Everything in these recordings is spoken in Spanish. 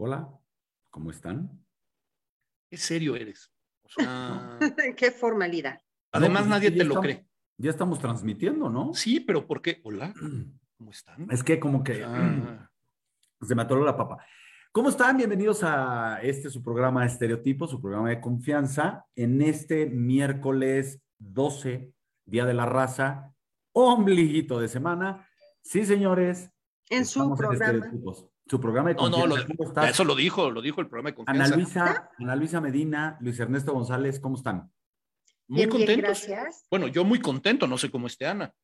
Hola, ¿cómo están? Qué serio eres. O sea, Qué formalidad. además No, pues, nadie te lo cree. Ya estamos transmitiendo, ¿no? Sí, pero ¿por qué? Hola, ¿cómo están? Es que como que Ah, se me atoró la papa. ¿Cómo están? Bienvenidos a este su programa Estereotipo, su programa de confianza, en este miércoles 12, Día de la Raza, ombliguito de semana. Sí, señores. En su programa. Estereotipos. Su programa de no, no, confianza. lo, ¿Cómo estás? eso lo dijo, lo dijo el programa de Ana confianza. Luisa, Ana Luisa Medina, Luis Ernesto González, ¿cómo están? Muy Bien, bien, contentos. gracias. Bueno, yo muy contento, no sé cómo esté Ana.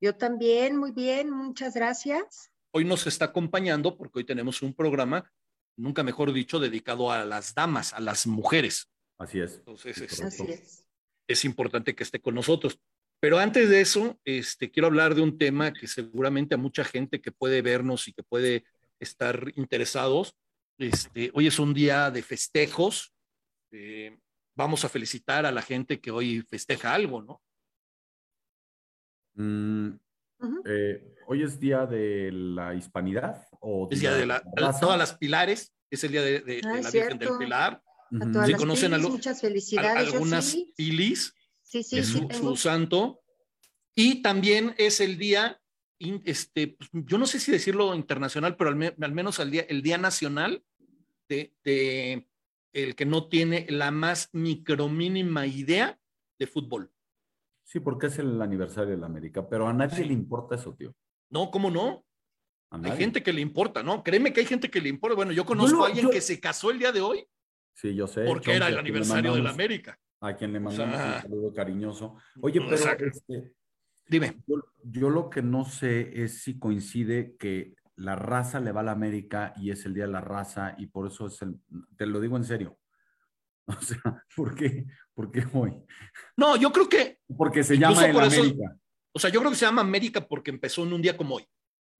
Yo también, muy bien, muchas gracias. Hoy nos está acompañando porque hoy tenemos un programa, nunca mejor dicho, dedicado a las damas, a las mujeres. Así es. Entonces, correcto. Así es. es importante que esté con nosotros. Pero antes de eso, este, quiero hablar de un tema que seguramente a mucha gente que puede vernos y que puede estar interesados. Este, hoy es un día de festejos. eh, vamos a felicitar a la gente que hoy festeja algo, ¿no? Mm, eh, ¿Hoy es día de la hispanidad? O Es día de la, todas las pilares, es el día de, de- de Ah, la Virgen del. Pilar. A Ujú. todas ¿Sí las conocen pilis, muchas felicidades. yo algunas sí. pilis Sí, sí, de sí, su, tengo. su santo. Y también es el día, in- este, pues, yo no sé si decirlo internacional, pero al, me- al menos el día, el día nacional de, de el que no tiene la más micromínima idea de fútbol. Sí, porque es el aniversario de la América, pero a nadie Sí. le importa eso, tío. No, ¿cómo no? Hay gente que le importa, ¿no? Créeme que hay gente que le importa. Bueno, yo conozco a alguien yo- que se casó el día de hoy Sí, yo sé. porque era el aniversario de la mandamos- América. A quien le O mandamos sea, un saludo cariñoso. Oye, pero este, Dime. yo, yo lo que no sé es si coincide que la raza le va a la América y es el día de la raza y por eso es el, te lo digo en serio. O sea, ¿por qué? ¿Por qué hoy? No, yo creo que, Porque se llama el eso- América. o sea, yo creo que se llama América porque empezó en un día como hoy.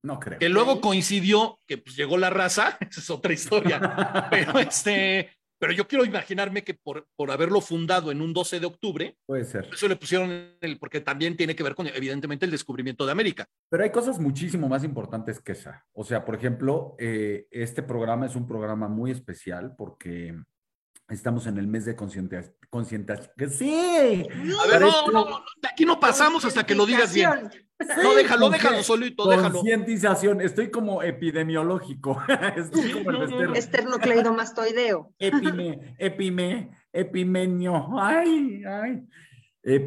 No creo. que luego coincidió que pues, llegó la raza, esa es otra historia, pero este, pero yo quiero imaginarme que por, por haberlo fundado en un 12 de octubre, Puede ser. eso le pusieron el, porque también tiene que ver con evidentemente el descubrimiento de América. Pero hay cosas muchísimo más importantes que esa. O sea, por ejemplo, eh, este programa es un programa muy especial porque estamos en el mes de concientización. ¡Sí! A ver, no, no, no, de aquí no pasamos hasta que lo digas bien. No, déjalo, déjalo solito, déjalo. Concientización. Estoy como epidemiológico. Estoy Sí, como no, el. Esternocleidomastoideo. Epime, epime, epimenio. Ay, ay.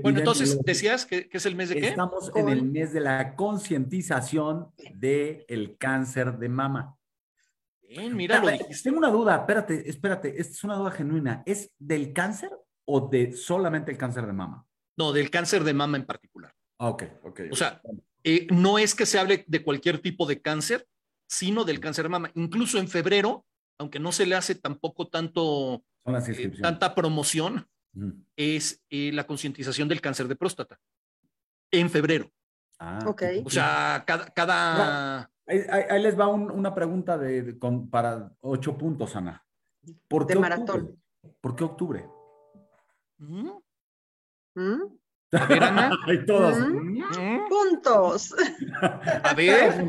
Bueno, entonces decías que, que es el mes de qué? Estamos en el mes de la concientización del cáncer de mama. Bien, mira, lo Espérate, dijiste. Tengo una duda, espérate, espérate, esta es una duda genuina. ¿Es del cáncer o de solamente el cáncer de mama? No, del cáncer de mama en particular. Ah, ok, ok. O sea, eh, no es que se hable de cualquier tipo de cáncer, sino del cáncer de mama. Incluso en febrero, aunque no se le hace tampoco tanto, son las eh, inscripciones. tanta promoción, es eh, la concientización del cáncer de próstata. En febrero. Ah, Ok. O sea, cada... cada... Ahí, ahí- ahí les va un- una pregunta de, de- con- para ocho puntos, Ana. ¿Por De qué maratón. octubre? ¿Por qué octubre? ¿Mm? ¿Mm? A ver, Ana. Hay todas. ¿Mm? ¿Mm? Puntos. A ver,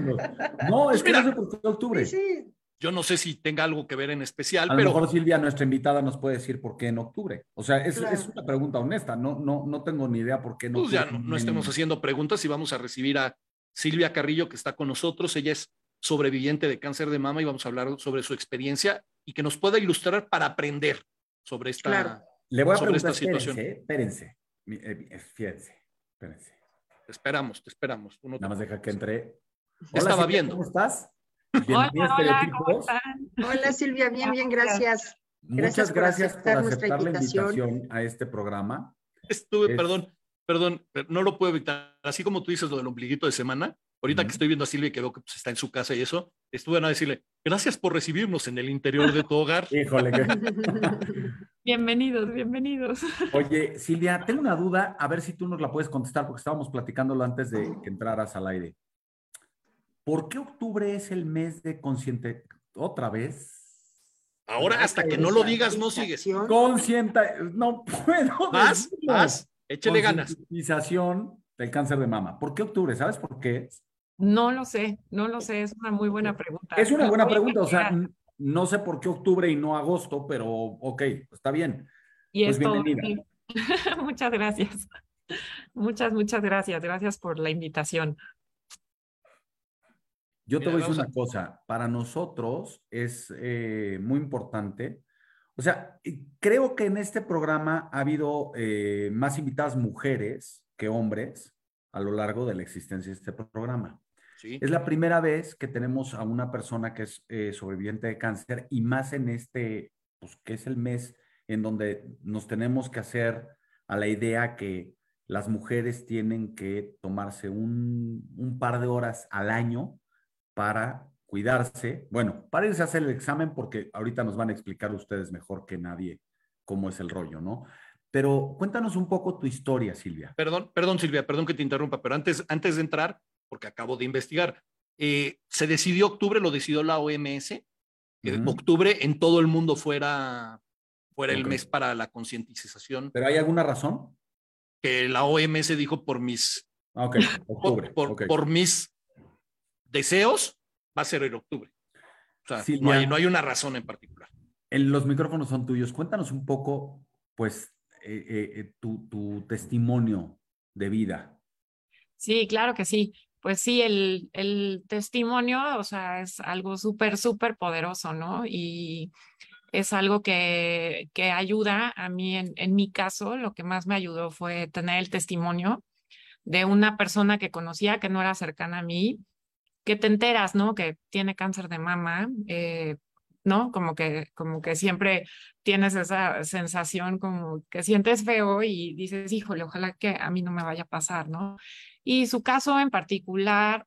No, es que Mira. no sé por qué octubre. Sí, sí. yo no sé si tenga algo que ver en especial, A lo pero mejor Silvia, nuestra invitada, nos puede decir por qué en octubre. O sea, es, Claro. es una pregunta honesta. No, no, no tengo ni idea por qué en pues ya no, no estemos haciendo preguntas y vamos a recibir a Silvia Carrillo, que está con nosotros. Ella es sobreviviente de cáncer de mama y vamos a hablar sobre su experiencia y que nos pueda ilustrar para aprender sobre esta. Claro. Le voy a sobre preguntar, esta situación. espérense, espérense. Eh, eh, Fíjense, espérense. Te esperamos, te esperamos. Tú no te- Nada más deja que entre. Estaba Silvia, viendo. ¿Cómo estás? Hola, hola. ¿cómo están? Hola Silvia, bien, bien, gracias. Muchas Gracias por gracias por aceptar la invitación. invitación a este programa. Estuve, Es- perdón, perdón, pero no lo puedo evitar. Así como tú dices lo del ombliguito de semana, ahorita que estoy viendo a Silvia y que veo que pues, está en su casa y eso, estuve a decirle, gracias por recibirnos en el interior de tu hogar. Híjole. que- Bienvenidos, bienvenidos. Oye, Silvia, tengo una duda, a ver si tú nos la puedes contestar, porque estábamos platicándolo antes de que entraras al aire. ¿Por qué octubre es el mes de consciente? ¿Otra vez? Ahora, hasta que no lo digas, no sigues. Consciente, no puedo. Vas, decirlo. Vas, échale ganas. Del cáncer de mama. ¿Por qué octubre? ¿Sabes por qué? No lo sé, no lo sé, es una muy buena pregunta. Es una buena pregunta, o sea. No sé por qué octubre y no agosto, pero ok, está bien. Y pues esto, muchas gracias. Muchas, muchas gracias. Gracias por la invitación. Yo te voy a decir una cosa, para nosotros es eh, muy importante. O sea, creo que en este programa ha habido eh, más invitadas mujeres que hombres a lo largo de la existencia de este programa. Es la primera vez que tenemos a una persona que es eh, sobreviviente de cáncer y más en este, pues que es el mes en donde nos tenemos que hacer a la idea que las mujeres tienen que tomarse un, un par de horas al año para cuidarse, bueno, para irse a hacer el examen porque ahorita nos van a explicar ustedes mejor que nadie cómo es el rollo, ¿no? Pero cuéntanos un poco tu historia, Silvia. Perdón, perdón, Silvia, perdón que te interrumpa, pero antes, antes de entrar, porque acabo de investigar, eh, se decidió octubre, lo decidió la OMS, que octubre en todo el mundo fuera, fuera el mes para la concientización. ¿Pero hay alguna razón? Que la OMS dijo por mis, ah, octubre, por mis deseos, va a ser en octubre. O sea, no, hay, no, hay, una razón en particular. En los micrófonos son tuyos. Cuéntanos un poco, pues, eh, eh, eh, tu, tu, testimonio de vida. Sí, claro que sí. Pues sí, el, el testimonio, o sea, es algo súper, súper poderoso, ¿no? Y es algo que, que ayuda a mí, en, en mi caso, lo que más me ayudó fue tener el testimonio de una persona que conocía, que no era cercana a mí, que te enteras, ¿no? Que tiene cáncer de mama, eh, ¿no? Como que, como que siempre tienes esa sensación como que sientes feo y dices, híjole, ojalá que a mí no me vaya a pasar, ¿no? Y su caso en particular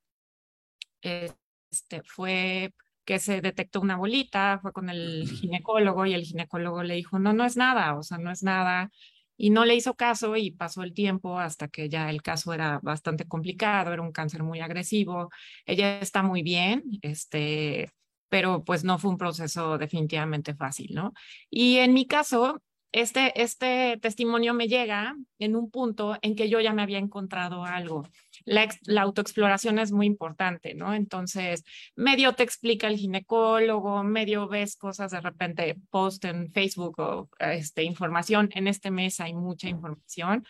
este, fue que se detectó una bolita, fue con el ginecólogo y el ginecólogo le dijo, no, no es nada, o sea, no es nada, y no le hizo caso y pasó el tiempo hasta que ya el caso era bastante complicado, era un cáncer muy agresivo. Ella está muy bien, este, pero pues no fue un proceso definitivamente fácil, ¿no? Y en mi caso, este, este testimonio me llega en un punto en que yo ya me había encontrado algo. La, autoexploración es muy importante, ¿no? Entonces, medio te explica el ginecólogo, medio ves cosas de repente, post en Facebook o este, información. En este mes hay mucha información.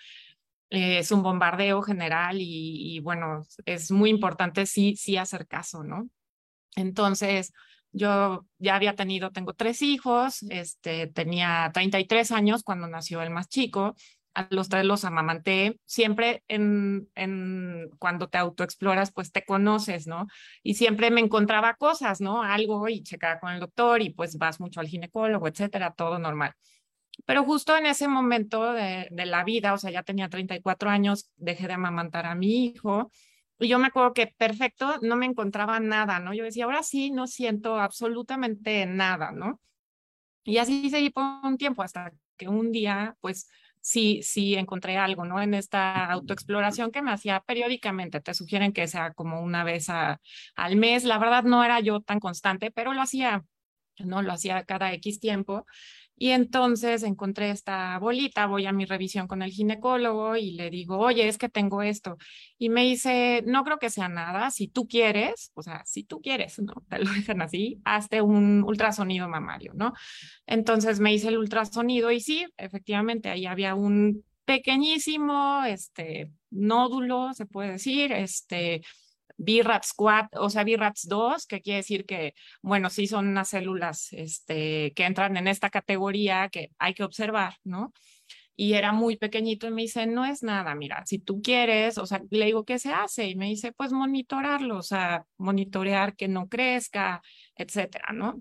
Eh, es un bombardeo general y, y, bueno, es muy importante sí, sí hacer caso, ¿no? Entonces, yo ya había tenido, tengo tres hijos, este, tenía 33 años cuando nació el más chico, a los tres los amamanté, siempre en, cuando te autoexploras, pues te conoces, ¿no? Y siempre me encontraba cosas, ¿no? Algo y checaba con el doctor y pues vas mucho al ginecólogo, etcétera, todo normal. Pero justo en ese momento de, de la vida, o sea, ya tenía 34 años, dejé de amamantar a mi hijo, y yo me acuerdo que perfecto, no me encontraba nada, ¿no? Yo decía, ahora sí, no siento absolutamente nada, ¿no? Y así seguí por un tiempo hasta que un día, pues sí, sí encontré algo, ¿no? En esta autoexploración que me hacía periódicamente. Te sugieren que sea como una vez al mes. La verdad no era yo tan constante, pero lo hacía, ¿no? Lo hacía cada X tiempo. Y entonces encontré esta bolita, voy a mi revisión con el ginecólogo y le digo, oye, es que tengo esto. Y me dice, no creo que sea nada, si tú quieres, o sea, si tú quieres, ¿no? Te lo dejan así, hazte un ultrasonido mamario, ¿no? Entonces me hice el ultrasonido y sí, efectivamente, ahí había un pequeñísimo, este, nódulo, se puede decir, este, BRATS 4, o sea, BRATS 2, que quiere decir que, bueno, sí son unas células este, que entran en esta categoría que hay que observar, ¿no? Y era muy pequeñito y me dice, no es nada, mira, si tú quieres, o sea, le digo, ¿qué se hace? Y me dice, pues monitorarlo, o sea, monitorear que no crezca, etcétera, ¿no?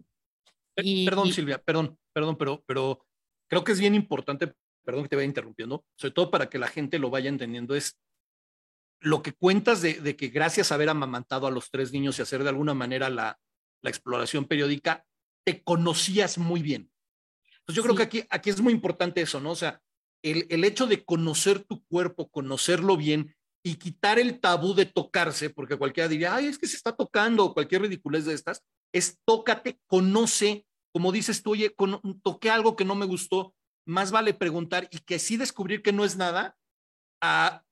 Y, perdón, Silvia, perdón, perdón, pero, pero creo que es bien importante, perdón que te vaya interrumpiendo, sobre todo para que la gente lo vaya entendiendo, es lo que cuentas de, que gracias a haber amamantado a los tres niños y hacer de alguna manera la, exploración periódica, te conocías muy bien. Entonces yo creo que aquí, aquí es muy importante eso, ¿no? O sea, el, el hecho de conocer tu cuerpo, conocerlo bien y quitar el tabú de tocarse, porque cualquiera diría, ay, es que se está tocando, o cualquier ridiculez de estas, es tócate, conoce, como dices tú, oye, toqué algo que no me gustó, más vale preguntar y que sí descubrir que no es nada, a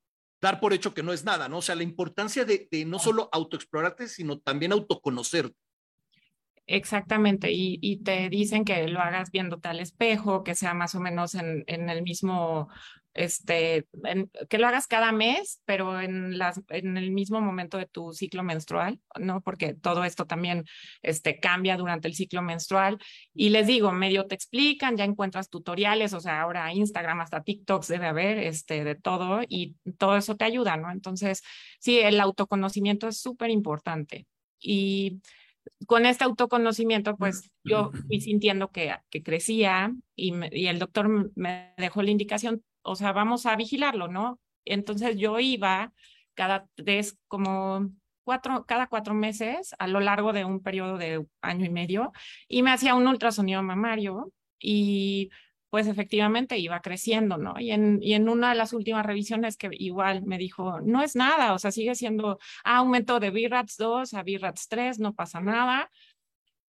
dar por hecho que no es nada, ¿no? O sea, la importancia de, no solo autoexplorarte, sino también autoconocerte. Exactamente, y, y, te dicen que lo hagas viéndote al espejo, que sea más o menos en, en el mismo este, que lo hagas cada mes, pero en, las, en el mismo momento de tu ciclo menstrual, ¿no? Porque todo esto también este, cambia durante el ciclo menstrual. Y les digo, medio te explican, ya encuentras tutoriales, o sea, ahora Instagram, hasta TikToks debe haber este, de todo y todo eso te ayuda, ¿no? Entonces, sí, el autoconocimiento es súper importante. Y con este autoconocimiento, pues yo fui sintiendo que, que crecía y, y el doctor me dejó la indicación, o sea, vamos a vigilarlo, ¿no? Entonces yo iba cada tres, como cuatro, cada cuatro meses a lo largo de un periodo de año y medio y me hacía un ultrasonido mamario y pues efectivamente iba creciendo, ¿no? Y en, y en una de las últimas revisiones que igual me dijo, no es nada, o sea, sigue siendo ah, aumento de BRATS 2 a BRATS 3, no pasa nada.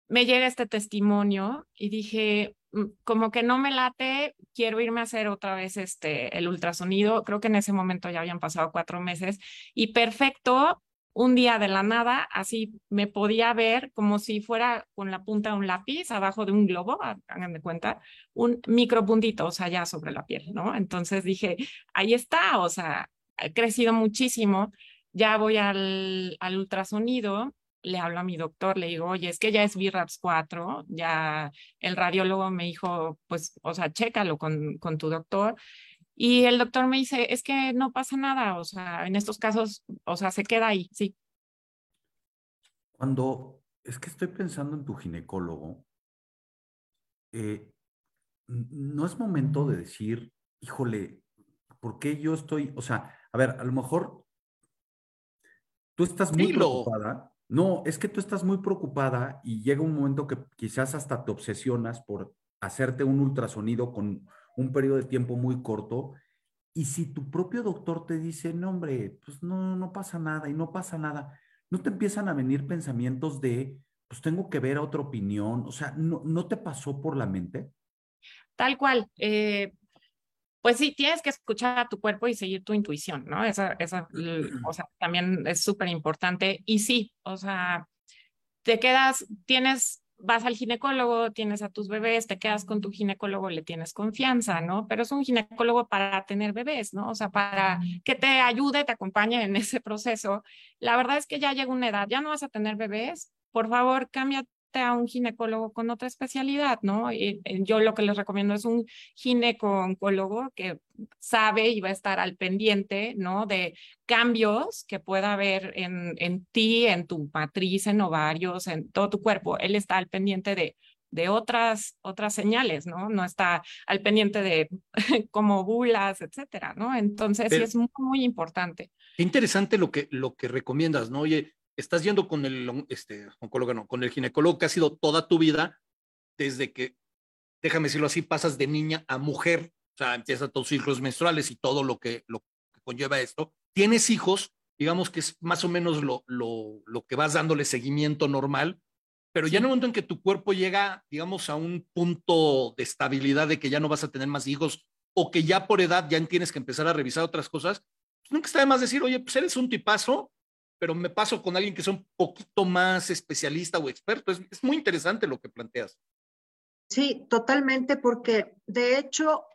Me llega este testimonio y dije, como que no me late, quiero irme a hacer otra vez este, el ultrasonido. Creo que en ese momento ya habían pasado cuatro meses y perfecto, un día de la nada, así me podía ver como si fuera con la punta de un lápiz abajo de un globo, hagan de cuenta, un micropuntito, o sea, ya sobre la piel, ¿no? Entonces dije, ahí está, o sea, he crecido muchísimo, ya voy al, al ultrasonido le hablo a mi doctor, le digo, oye, es que ya es BRAPS 4, ya el radiólogo me dijo, pues, o sea, chécalo con, con tu doctor. Y el doctor me dice, es que no pasa nada, o sea, en estos casos, o sea, se queda ahí, sí. Cuando, es que estoy pensando en tu ginecólogo, eh, no es momento de decir, híjole, ¿por qué yo estoy, o sea, a ver, a lo mejor tú estás muy preocupada, no, es que tú estás muy preocupada y llega un momento que quizás hasta te obsesionas por hacerte un ultrasonido con un periodo de tiempo muy corto. Y si tu propio doctor te dice, no, hombre, pues no, no pasa nada y no pasa nada, no te empiezan a venir pensamientos de, pues tengo que ver a otra opinión. O sea, ¿no, no te pasó por la mente? Tal cual. Eh, pues sí, tienes que escuchar a tu cuerpo y seguir tu intuición, ¿no? Esa, esa o sea, también es súper importante. Y sí, o sea, te quedas, tienes, vas al ginecólogo, tienes a tus bebés, te quedas con tu ginecólogo, le tienes confianza, ¿no? Pero es un ginecólogo para tener bebés, ¿no? O sea, para que te ayude, te acompañe en ese proceso. La verdad es que ya llega una edad, ya no vas a tener bebés, por favor, cambia a un ginecólogo con otra especialidad, ¿no? Y, eh, yo lo que les recomiendo es un gineco-oncólogo que sabe y va a estar al pendiente, ¿no? De cambios que pueda haber en, en ti, en tu matriz, en ovarios, en todo tu cuerpo. Él está al pendiente de de otras, otras señales, ¿no? No está al pendiente de como bulas, etcétera, ¿no? Entonces, sí es muy, muy importante. Interesante lo que, lo que recomiendas, ¿no? Oye, estás yendo con el este, oncólogo, no, con el ginecólogo que ha sido toda tu vida, desde que, déjame decirlo así, pasas de niña a mujer, o sea, empiezas tus ciclos menstruales y todo lo que, lo que conlleva esto. Tienes hijos, digamos que es más o menos lo, lo, lo que vas dándole seguimiento normal, pero ya en el momento en que tu cuerpo llega, digamos, a un punto de estabilidad de que ya no vas a tener más hijos o que ya por edad ya tienes que empezar a revisar otras cosas, pues nunca está de más decir, oye, pues eres un tipazo, pero me paso con alguien que sea un poquito más especialista o experto. Es, muy interesante lo que planteas. Sí, totalmente, porque de hecho,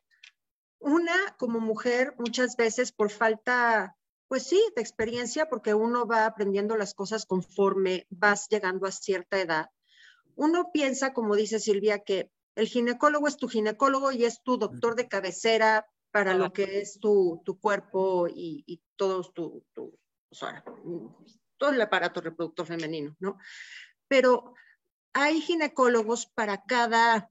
una como mujer muchas veces por falta, pues sí, de experiencia, porque uno va aprendiendo las cosas conforme vas llegando a cierta edad. Uno piensa, como dice Silvia, que el ginecólogo es tu ginecólogo y es tu doctor de cabecera para lo que es tu, tu cuerpo y, y todos tu, tu, o sea, todo el aparato reproductor femenino, ¿no? Pero hay ginecólogos para cada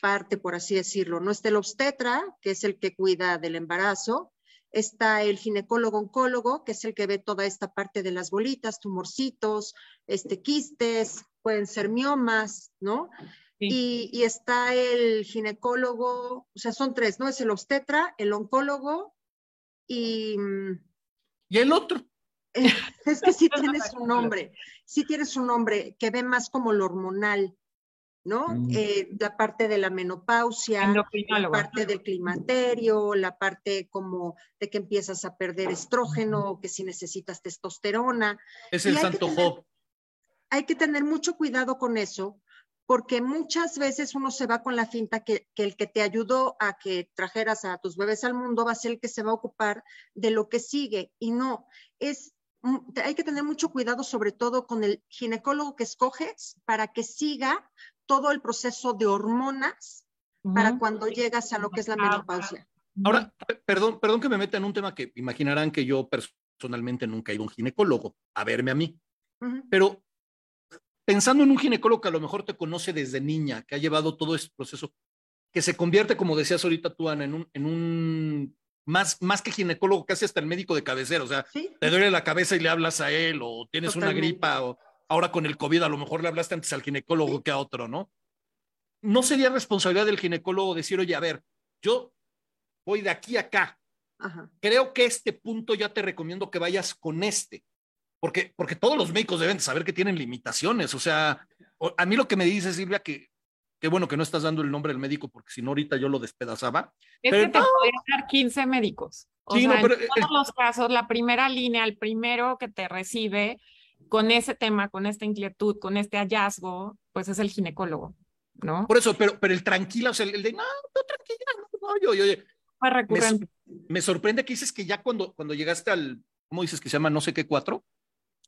parte, por así decirlo. No está el obstetra, que es el que cuida del embarazo, está el ginecólogo oncólogo, que es el que ve toda esta parte de las bolitas, tumorcitos, este, quistes, pueden ser miomas, ¿no? Y, y, está el ginecólogo, o sea, son tres, ¿no? Es el obstetra, el oncólogo y... Y el otro. es que sí tienes un nombre, sí tienes un nombre que ve más como lo hormonal, ¿no? Mm. Eh, la parte de la menopausia, la parte del climaterio, la parte como de que empiezas a perder estrógeno, que si necesitas testosterona. Es el santo Job. hay que tener mucho cuidado con eso, porque muchas veces uno se va con la finta que, el que te ayudó a que trajeras a tus bebés al mundo va a ser el que se va a ocupar de lo que sigue y no, es hay que tener mucho cuidado sobre todo con el ginecólogo que escoges para que siga todo el proceso de hormonas para cuando llegas a lo que es la menopausia. Ahora, perdón, perdón que me meta en un tema que imaginarán que yo personalmente nunca he ido a un ginecólogo a verme a mí, pero pensando en un ginecólogo que a lo mejor te conoce desde niña, que ha llevado todo este proceso, que se convierte, como decías ahorita tú, Ana, en un, en un más, más que ginecólogo, casi hasta el médico de cabecera, o sea, te duele la cabeza y le hablas a él, o tienes una gripa, o ahora con el COVID a lo mejor le hablaste antes al ginecólogo que a otro, ¿no? No sería responsabilidad del ginecólogo decir, oye, a ver, yo voy de aquí a acá. Creo que este punto ya te recomiendo que vayas con este, porque, porque todos los médicos deben saber que tienen limitaciones. O sea, a mí lo que me dice Silvia, que qué bueno que no estás dando el nombre del médico, porque si no ahorita yo lo despedazaba. Es que te podrían dar 15 médicos. O sí, sea, en todos los casos, la primera línea, el primero que te recibe con ese tema, con esta inquietud, con este hallazgo, pues es el ginecólogo, ¿no? Por eso, pero, pero el tranquila, o sea, el de, no, no, tranquila, no, no, yo, yo, yo, me, sorprende que dices que ya cuando, cuando llegaste al, ¿cómo dices que se llama? No sé qué cuatro.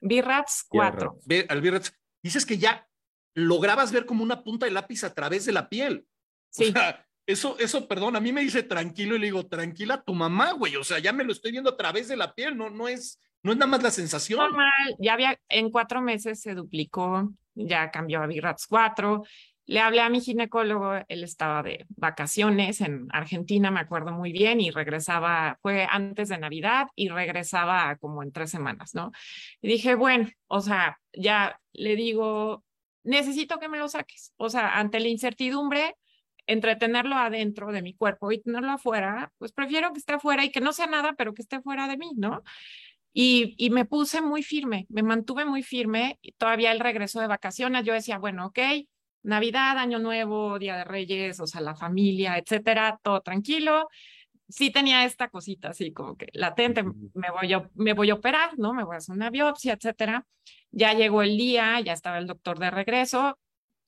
BIRATS 4. Al BIRATS, dices que ya lograbas ver como una punta de lápiz a través de la piel. Sí. O sea, eso, eso, perdón, a mí me dice tranquilo y le digo, tranquila tu mamá, güey. O sea, ya me lo estoy viendo a través de la piel, no, no es, no es nada más la sensación. Normal, ya había, en cuatro meses se duplicó, ya cambió a BIRATS 4 le hablé a mi ginecólogo, él estaba de vacaciones en Argentina, me acuerdo muy bien, y regresaba, fue antes de Navidad y regresaba como en tres semanas, ¿no? Y dije, bueno, o sea, ya le digo, necesito que me lo saques. O sea, ante la incertidumbre, entre tenerlo adentro de mi cuerpo y tenerlo afuera, pues prefiero que esté afuera y que no sea nada, pero que esté fuera de mí, ¿no? Y, y, me puse muy firme, me mantuve muy firme. Y todavía el regreso de vacaciones, yo decía, bueno, ok, Navidad, Año Nuevo, Día de Reyes, o sea, la familia, etcétera, todo tranquilo. Sí tenía esta cosita así como que latente, me voy a, me voy a operar, ¿no? Me voy a hacer una biopsia, etcétera. Ya llegó el día, ya estaba el doctor de regreso,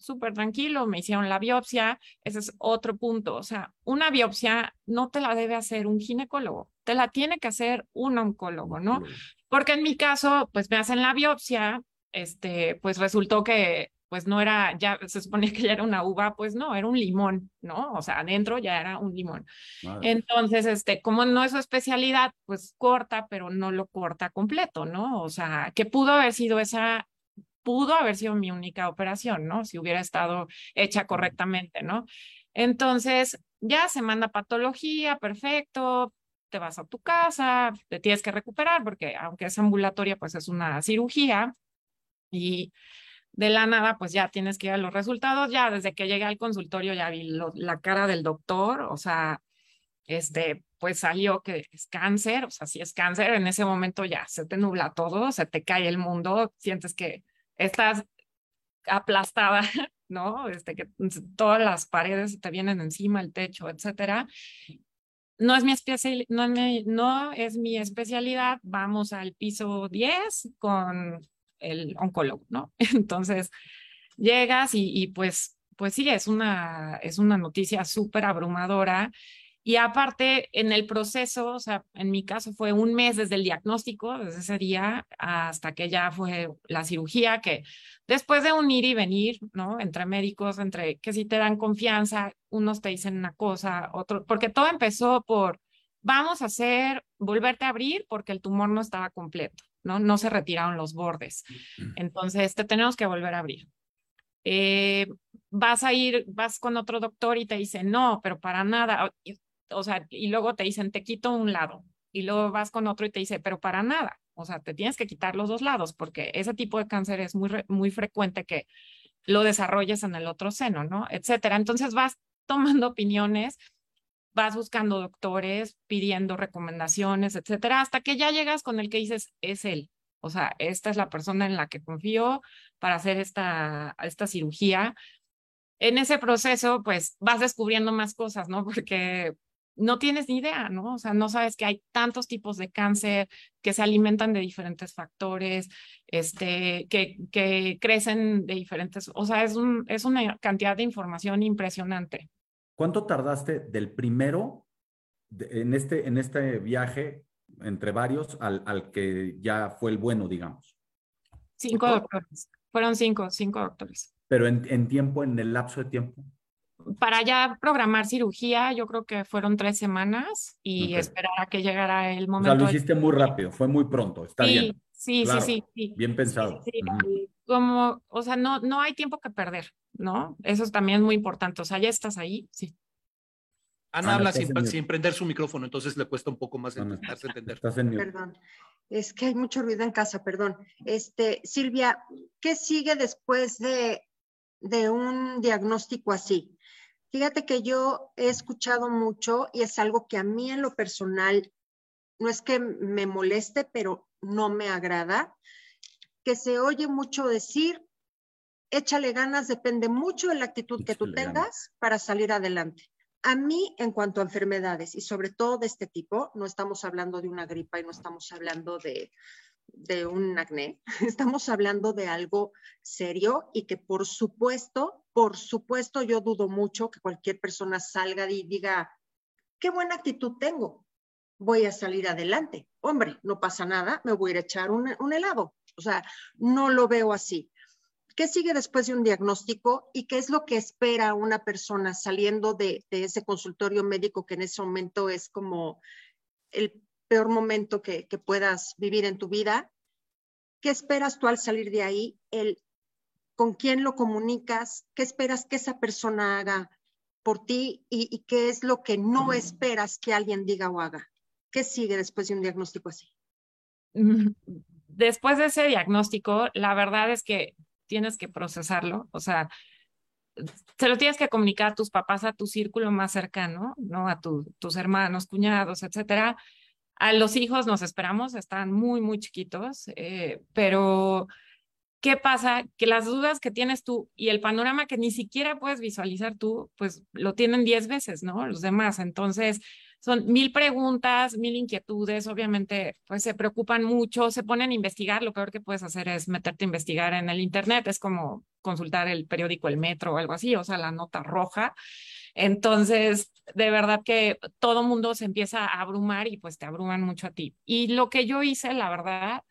súper tranquilo, me hicieron la biopsia. Ese es otro punto. O sea, una biopsia no te la debe hacer un ginecólogo, te la tiene que hacer un oncólogo, ¿no? Porque en mi caso, pues me hacen la biopsia, este, pues resultó que pues no era, ya se suponía que ya era una uva, pues no, era un limón, ¿no? O sea, adentro ya era un limón. Entonces, este, como no es su especialidad, pues corta, pero no lo corta completo, ¿no? O sea, que pudo haber sido esa, pudo haber sido mi única operación, ¿no? Si hubiera estado hecha correctamente, ¿no? Entonces, ya se manda patología, perfecto, te vas a tu casa, te tienes que recuperar porque aunque es ambulatoria, pues es una cirugía y de la nada, pues ya tienes que ir a los resultados. Ya desde que llegué al consultorio ya vi la cara del doctor, o sea, este, pues salió que es cáncer, o sea, si es cáncer, en ese momento ya se te nubla todo, se te cae el mundo, sientes que estás aplastada, ¿no? Este, que todas las paredes te vienen encima, el techo, etcétera. No es mi, especial, no, es mi especialidad, vamos al piso 10 con el oncólogo, ¿no? Entonces, llegas y, pues, pues sí, es una, es una noticia súper abrumadora. Y aparte, en el proceso, o sea, en mi caso fue un mes desde el diagnóstico, desde ese día hasta que ya fue la cirugía, que después de un ir y venir, ¿no? Entre médicos, entre que si te dan confianza, unos te dicen una cosa, otro, porque todo empezó por, vamos a hacer, volverte a abrir porque el tumor no estaba completo. ¿No? No se retiraron los bordes. Entonces, te tenemos que volver a abrir. Eh, vas a ir, vas con otro doctor y te dice, no, pero para nada. O sea, y luego te dicen, te quito un lado. Y luego vas con otro y te dice, pero para nada. O sea, te tienes que quitar los dos lados porque ese tipo de cáncer es muy, muy frecuente que lo desarrolles en el otro seno, ¿no? Etcétera. Entonces vas tomando opiniones vas buscando doctores, pidiendo recomendaciones, etcétera, hasta que ya llegas con el que dices, es él. O sea, esta es la persona en la que confío para hacer esta, esta cirugía. En ese proceso, pues vas descubriendo más cosas, ¿no? Porque no tienes ni idea, ¿no? O sea, no sabes que hay tantos tipos de cáncer que se alimentan de diferentes factores, este, que, que crecen de diferentes, o sea, es, un, es una cantidad de información impresionante. ¿Cuánto tardaste del primero en, este, en este viaje entre varios al, al que ya fue el bueno, digamos? Cinco doctores. Fueron cinco, cinco doctores. Pero en, en tiempo, en el lapso de tiempo para ya programar cirugía, yo creo que fueron tres semanas y esperar a que llegara el momento. O sea, lo hiciste muy rápido, fue muy pronto, está bien. Sí, sí, sí, Bien pensado. Como, o sea, no, no hay tiempo que perder, ¿no? Eso también es muy importante. O sea, ya estás ahí, sí. Ana, habla sin, sin, prender su micrófono, entonces le cuesta un poco más entender. Perdón. Es que hay mucho ruido en casa, perdón. Este, Silvia, ¿qué sigue después de, de un diagnóstico así? Fíjate que yo he escuchado mucho y es algo que a mí en lo personal no es que me moleste, pero no me agrada, que se oye mucho decir, échale ganas, depende mucho de la actitud que tú tengas para salir adelante. A mí, en cuanto a enfermedades y sobre todo de este tipo, no estamos hablando de una gripa y no estamos hablando de, de un acné, estamos hablando de algo serio y que por supuesto, por supuesto yo dudo mucho que cualquier persona salga y diga, qué buena actitud tengo, voy a salir adelante. Hombre, no pasa nada, me voy a ir a echar un, helado. O sea, no lo veo así. ¿Qué sigue después de un diagnóstico y qué es lo que espera una persona saliendo de, de ese consultorio médico que en ese momento es como el peor momento que, puedas vivir en tu vida. ¿Qué esperas tú al salir de ahí? El, ¿Con quién lo comunicas? ¿Qué esperas que esa persona haga por ti? Y, qué es lo que no esperas que alguien diga o haga? ¿Qué sigue después de un diagnóstico así? Después de ese diagnóstico, la verdad es que tienes que procesarlo. O sea, se lo tienes que comunicar a tus papás, a tu círculo más cercano, ¿no? A tus hermanos, cuñados, etcétera. A los hijos nos esperamos, están muy, muy chiquitos, eh, pero ¿qué pasa? Que las dudas que tienes tú y el panorama que ni siquiera puedes visualizar tú, pues lo tienen diez veces, ¿no? Los demás. Entonces, son mil preguntas, mil inquietudes, obviamente, pues se preocupan mucho, se ponen a investigar, lo peor que puedes hacer es meterte a investigar en el Internet, es como consultar el periódico El Metro o algo así, o sea, la nota roja. Entonces, de verdad que todo mundo se empieza a abrumar y pues te abruman mucho a ti. Y lo que yo hice, la verdad,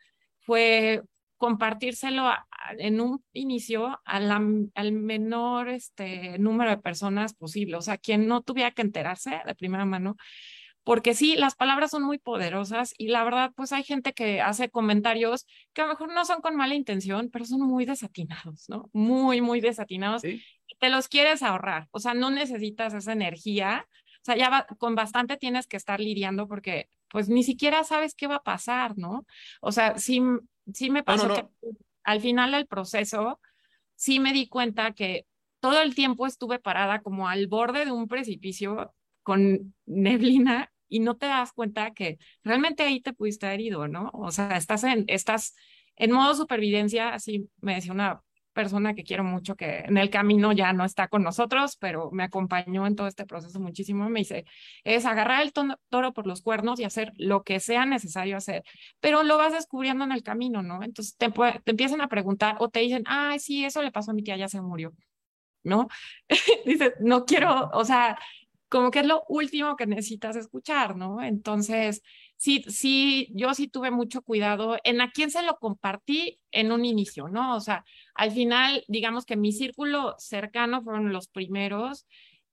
fue compartírselo en un inicio al menor este, número de personas posible, o sea, quien no tuviera que enterarse de primera mano, porque sí, las palabras son muy poderosas y la verdad, pues hay gente que hace comentarios que a lo mejor no son con mala intención, pero son muy desatinados, ¿no? Muy, muy desatinados. ¿Sí? te los quieres ahorrar, o sea, no necesitas esa energía, o sea, ya con bastante tienes que estar lidiando porque pues ni siquiera sabes qué va a pasar, ¿no? O sea, sí, sí me pasó que al final del proceso, sí me di cuenta que todo el tiempo estuve parada como al borde de un precipicio con neblina y no te das cuenta que realmente ahí te pudiste haber herido, ¿no? O sea, estás en, estás en modo supervivencia, así me decía una persona que quiero mucho, que en el camino ya no está con nosotros, pero me acompañó en todo este proceso muchísimo. Me dice, es agarrar el toro por los cuernos y hacer lo que sea necesario hacer, pero lo vas descubriendo en el camino, ¿no? Entonces te, te empiezan a preguntar o te dicen, ay, sí, eso le pasó a mi tía, ya se murió, ¿no? Dice, no quiero, o sea, como que es lo último que necesitas escuchar, ¿no? Entonces, sí, sí, yo sí tuve mucho cuidado en a quién se lo compartí en un inicio, ¿no? O sea, al final, digamos que mi círculo cercano fueron los primeros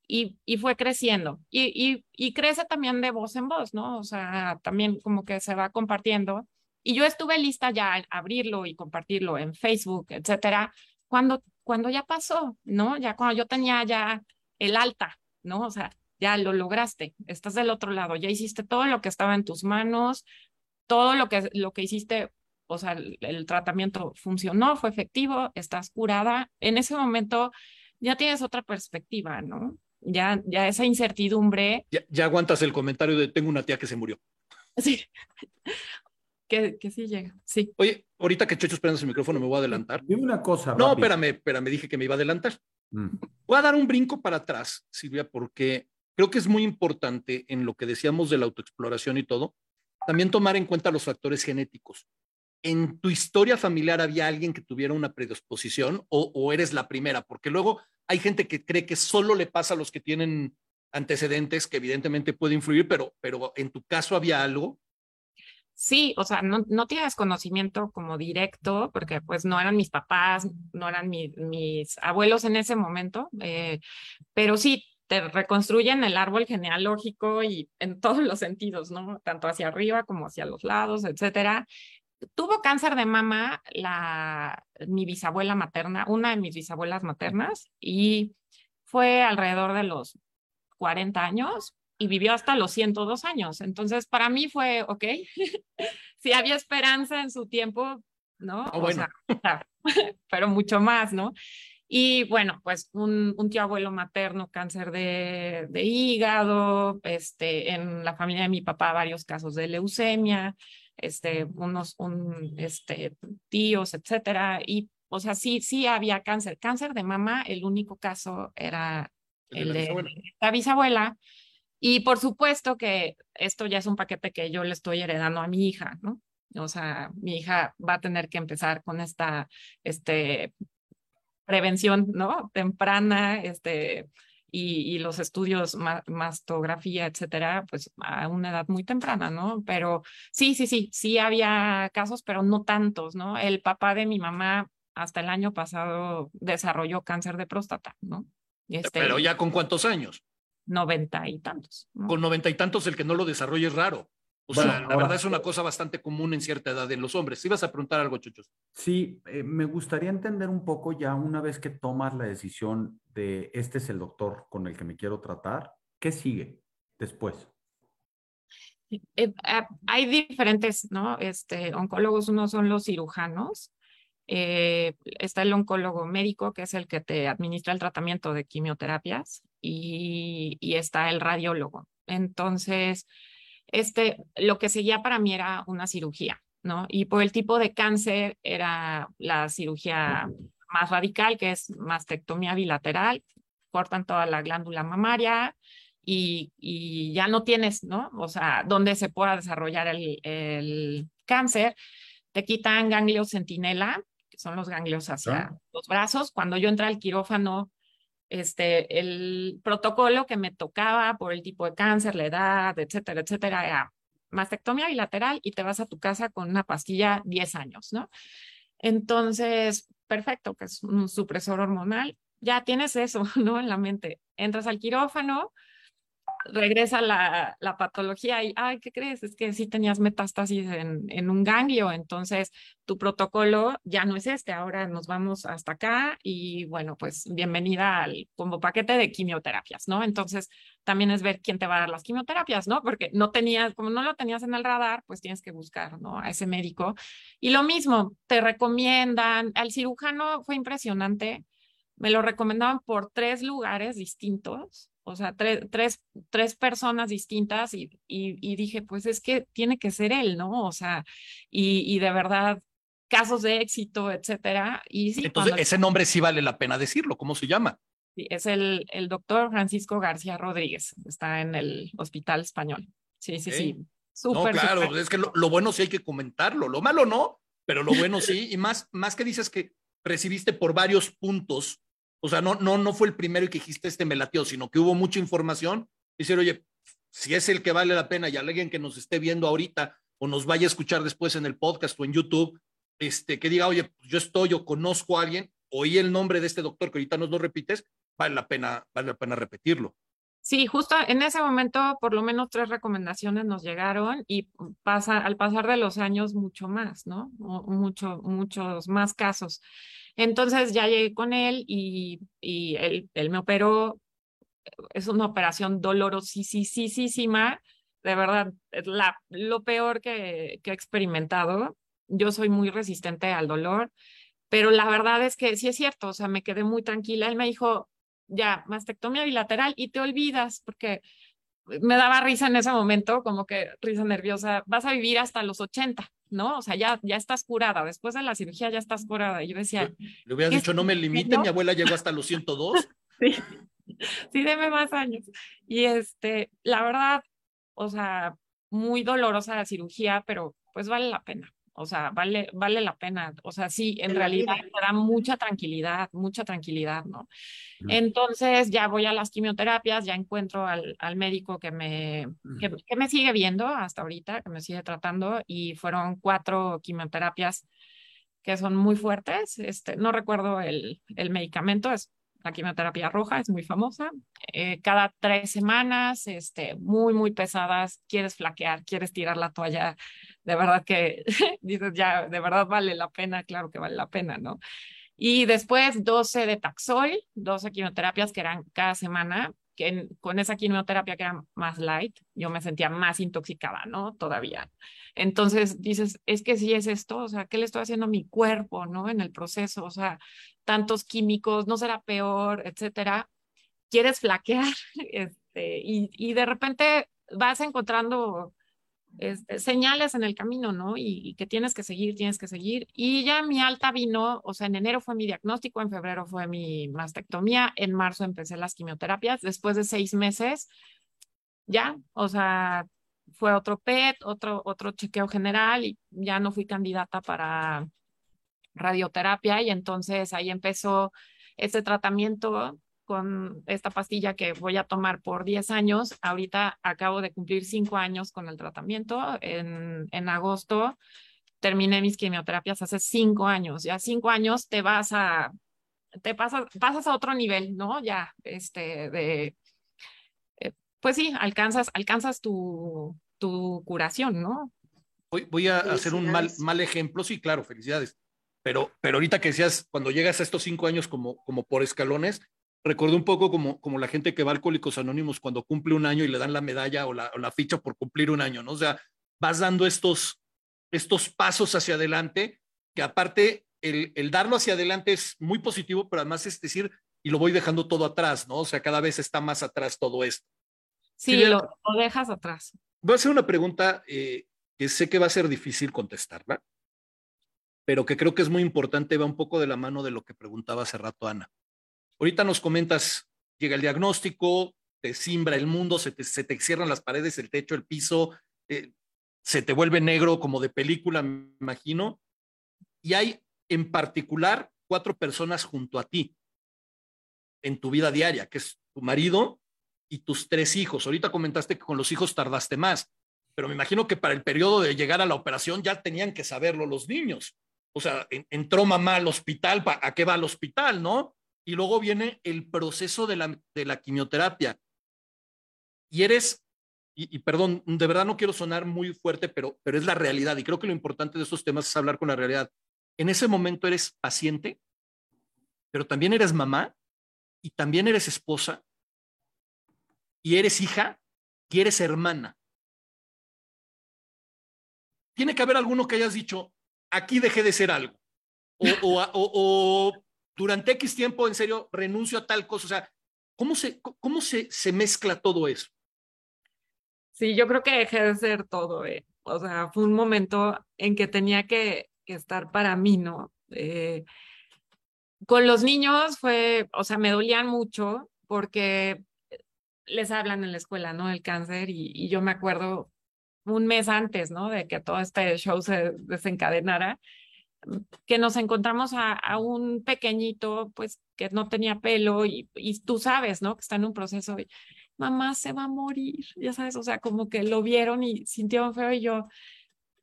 y, y fue creciendo. Y, y, crece también de voz en voz, ¿no? O sea, también como que se va compartiendo. Y yo estuve lista ya a abrirlo y compartirlo en Facebook, etcétera, cuando, cuando ya pasó, ¿no? Ya cuando yo tenía ya el alta, ¿no? O sea, ya lo lograste, estás del otro lado, ya hiciste todo lo que estaba en tus manos, todo lo que, lo que hiciste, o sea, el, tratamiento funcionó, fue efectivo, estás curada, en ese momento ya tienes otra perspectiva, ¿no? Ya, ya esa incertidumbre. Ya, ya aguantas el comentario de tengo una tía que se murió. Sí. que, que, sí llega, sí. Oye, ahorita que Checho esperando su micrófono, me voy a adelantar. Dime una cosa. No, espérame, espérame, dije que me iba a adelantar. Mm. Voy a dar un brinco para atrás, Silvia, porque creo que es muy importante en lo que decíamos de la autoexploración y todo, también tomar en cuenta los factores genéticos. ¿En tu historia familiar había alguien que tuviera una predisposición o, eres la primera? Porque luego hay gente que cree que solo le pasa a los que tienen antecedentes, que evidentemente puede influir, pero, pero en tu caso había algo. Sí, o sea, no, no tienes conocimiento como directo, porque pues no eran mis papás, no eran mis abuelos en ese momento, eh, pero sí, te reconstruyen el árbol genealógico y en todos los sentidos, ¿no? Tanto hacia arriba como hacia los lados, etcétera. Tuvo cáncer de mama la, mi bisabuela materna, una de mis bisabuelas maternas, y fue alrededor de los 40 años, y vivió hasta los 102 años. Entonces, para mí fue, ok, si había esperanza en su tiempo, ¿no? Ah, bueno. o sea, pero mucho más, ¿no? Y bueno, pues un, un tío abuelo materno, cáncer de, de, hígado, este, en la familia de mi papá varios casos de leucemia, este, unos un, este, tíos, etcétera. Y, o sea, sí, sí había cáncer. Cáncer de mama, el único caso era el, de, el de la bisabuela y por supuesto que esto ya es un paquete que yo le estoy heredando a mi hija, ¿no? O sea, mi hija va a tener que empezar con esta este, prevención, ¿no? Temprana, este, y, y los estudios, ma mastografía, etcétera, pues a una edad muy temprana, ¿no? Pero sí, sí, sí, sí había casos, pero no tantos, ¿no? El papá de mi mamá hasta el año pasado desarrolló cáncer de próstata, ¿no? Este, pero ya con cuántos años? noventa y tantos. ¿no? Con noventa y tantos el que no lo desarrolle es raro. O bueno, sea, la ahora, verdad es una cosa bastante común en cierta edad en los hombres. ¿Sí vas a preguntar algo, Chuchos? Sí, eh, me gustaría entender un poco ya una vez que tomas la decisión de este es el doctor con el que me quiero tratar, ¿qué sigue después? Eh, eh, hay diferentes, ¿no? Este, oncólogos, uno son los cirujanos, eh, está el oncólogo médico, que es el que te administra el tratamiento de quimioterapias, y, y, está el radiólogo. Entonces, este, lo que seguía para mí era una cirugía, ¿no? Y por el tipo de cáncer era la cirugía más radical, que es mastectomía bilateral, cortan toda la glándula mamaria y, y ya no tienes, ¿no? O sea, donde se pueda desarrollar el, el cáncer, te quitan ganglios centinela, son los ganglios hacia ¿Ah? los brazos. Cuando yo entré al quirófano, este, el protocolo que me tocaba por el tipo de cáncer, la edad, etcétera, etcétera, era mastectomía bilateral y te vas a tu casa con una pastilla 10 años, ¿no? Entonces, perfecto, que es un supresor hormonal, ya tienes eso, ¿no? En la mente. Entras al quirófano, regresa la, la, patología y, ay, ¿qué crees? Es que sí tenías metástasis en, en, un ganglio, entonces tu protocolo ya no es este, ahora nos vamos hasta acá y bueno, pues bienvenida al como paquete de quimioterapias, ¿no? Entonces también es ver quién te va a dar las quimioterapias, ¿no? Porque no tenías, como no lo tenías en el radar, pues tienes que buscar, ¿no? A ese médico. Y lo mismo, te recomiendan, al cirujano fue impresionante, me lo recomendaban por tres lugares distintos o sea, tres, tres, tres personas distintas y, y, y, dije, pues es que tiene que ser él, ¿no? O sea, y, y de verdad, casos de éxito, etcétera. Y sí, Entonces, cuando... ese nombre sí vale la pena decirlo, ¿cómo se llama? Sí, es el, el doctor Francisco García Rodríguez, está en el Hospital Español. Sí, sí, sí. Super, no, claro, es que lo, lo, bueno sí hay que comentarlo, lo malo no, pero lo bueno sí, y más, más que dices que recibiste por varios puntos o sea, no, no, no fue el primero y que dijiste este me latió, sino que hubo mucha información. Y oye, si es el que vale la pena y alguien que nos esté viendo ahorita o nos vaya a escuchar después en el podcast o en YouTube, este, que diga, oye, yo estoy o conozco a alguien, oí el nombre de este doctor que ahorita nos lo repites, vale la pena, vale la pena repetirlo. Sí, justo en ese momento por lo menos tres recomendaciones nos llegaron y pasa, al pasar de los años mucho más, ¿no? Mucho, muchos más casos. Entonces ya llegué con él y, y él, me operó. Es una operación dolorosísima. De verdad, es la, lo peor que, que he experimentado. Yo soy muy resistente al dolor, pero la verdad es que sí es cierto. O sea, me quedé muy tranquila. Él me dijo, ya, mastectomía bilateral y te olvidas, porque me daba risa en ese momento, como que risa nerviosa, vas a vivir hasta los 80. ¿No? O sea, ya, ya estás curada, después de la cirugía ya estás curada. Y yo decía... Le hubieras dicho, no me limite, mi abuela llegó hasta los 102. Sí. sí, deme más años. Y este, la verdad, o sea, muy dolorosa la cirugía, pero pues vale la pena. O sea, vale, vale la pena. O sea, sí, en realidad te da mucha tranquilidad, mucha tranquilidad, ¿no? Entonces ya voy a las quimioterapias, ya encuentro al, al médico que me, que, que, me sigue viendo hasta ahorita, que me sigue tratando, y fueron cuatro quimioterapias que son muy fuertes. Este, no recuerdo el, el medicamento, es la quimioterapia roja, es muy famosa. Eh, cada tres semanas, este, muy, muy pesadas, quieres flaquear, quieres tirar la toalla. De verdad que dices, ya, de verdad vale la pena, claro que vale la pena, ¿no? Y después 12 de Taxol, 12 quimioterapias que eran cada semana, que con esa quimioterapia que era más light, yo me sentía más intoxicada, ¿no? Todavía. Entonces dices, es que sí es esto, o sea, ¿qué le estoy haciendo a mi cuerpo, ¿no? En el proceso, o sea, tantos químicos, no será peor, etcétera. Quieres flaquear, este, y, y de repente vas encontrando este, señales en el camino, ¿no? Y, que tienes que seguir, tienes que seguir. Y ya mi alta vino, o sea, en enero fue mi diagnóstico, en febrero fue mi mastectomía, en marzo empecé las quimioterapias, después de seis meses, ya, o sea, fue otro PET, otro, otro chequeo general y ya no fui candidata para radioterapia y entonces ahí empezó este tratamiento con esta pastilla que voy a tomar por 10 años. Ahorita acabo de cumplir 5 años con el tratamiento. En, en agosto terminé mis quimioterapias hace 5 años. Ya 5 años te vas a, te pasas, pasas a otro nivel, ¿no? Ya, este, de, eh, pues sí, alcanzas, alcanzas tu, tu curación, ¿no? Voy, voy a hacer un mal, mal ejemplo, sí, claro, felicidades. Pero, pero ahorita que decías, cuando llegas a estos cinco años como, como por escalones, recuerdo un poco como, como la gente que va a Alcohólicos Anónimos cuando cumple un año y le dan la medalla o la, o la ficha por cumplir un año, ¿no? O sea, vas dando estos, estos pasos hacia adelante, que aparte el, el, darlo hacia adelante es muy positivo, pero además es decir, y lo voy dejando todo atrás, ¿no? O sea, cada vez está más atrás todo esto. Sí, lo, lo, dejas atrás. Voy a hacer una pregunta eh, que sé que va a ser difícil contestarla, pero que creo que es muy importante, va un poco de la mano de lo que preguntaba hace rato Ana. Ahorita nos comentas, llega el diagnóstico, te simbra el mundo, se te, se te cierran las paredes, el techo, el piso, eh, se te vuelve negro como de película, me imagino. Y hay en particular cuatro personas junto a ti en tu vida diaria, que es tu marido y tus tres hijos. Ahorita comentaste que con los hijos tardaste más, pero me imagino que para el periodo de llegar a la operación ya tenían que saberlo los niños. O sea, entró mamá al hospital, ¿a qué va al hospital, no? Y luego viene el proceso de la, de la quimioterapia. Y eres, y, perdón, de verdad no quiero sonar muy fuerte, pero, pero es la realidad. Y creo que lo importante de estos temas es hablar con la realidad. En ese momento eres paciente, pero también eres mamá y también eres esposa y eres hija y eres hermana. Tiene que haber alguno que hayas dicho, aquí dejé de ser algo. O, durante X tiempo, en serio, renuncio a tal cosa. O sea, ¿cómo se, cómo se, se mezcla todo eso? Sí, yo creo que dejé de ser todo. Eh. O sea, fue un momento en que tenía que, que estar para mí, ¿no? Eh, con los niños fue, o sea, me dolían mucho porque les hablan en la escuela, ¿no? El cáncer y, y yo me acuerdo un mes antes, ¿no? De que todo este show se desencadenara que nos encontramos a, a, un pequeñito, pues que no tenía pelo y, y, tú sabes, ¿no? Que está en un proceso y mamá se va a morir, ya sabes, o sea, como que lo vieron y sintieron feo y yo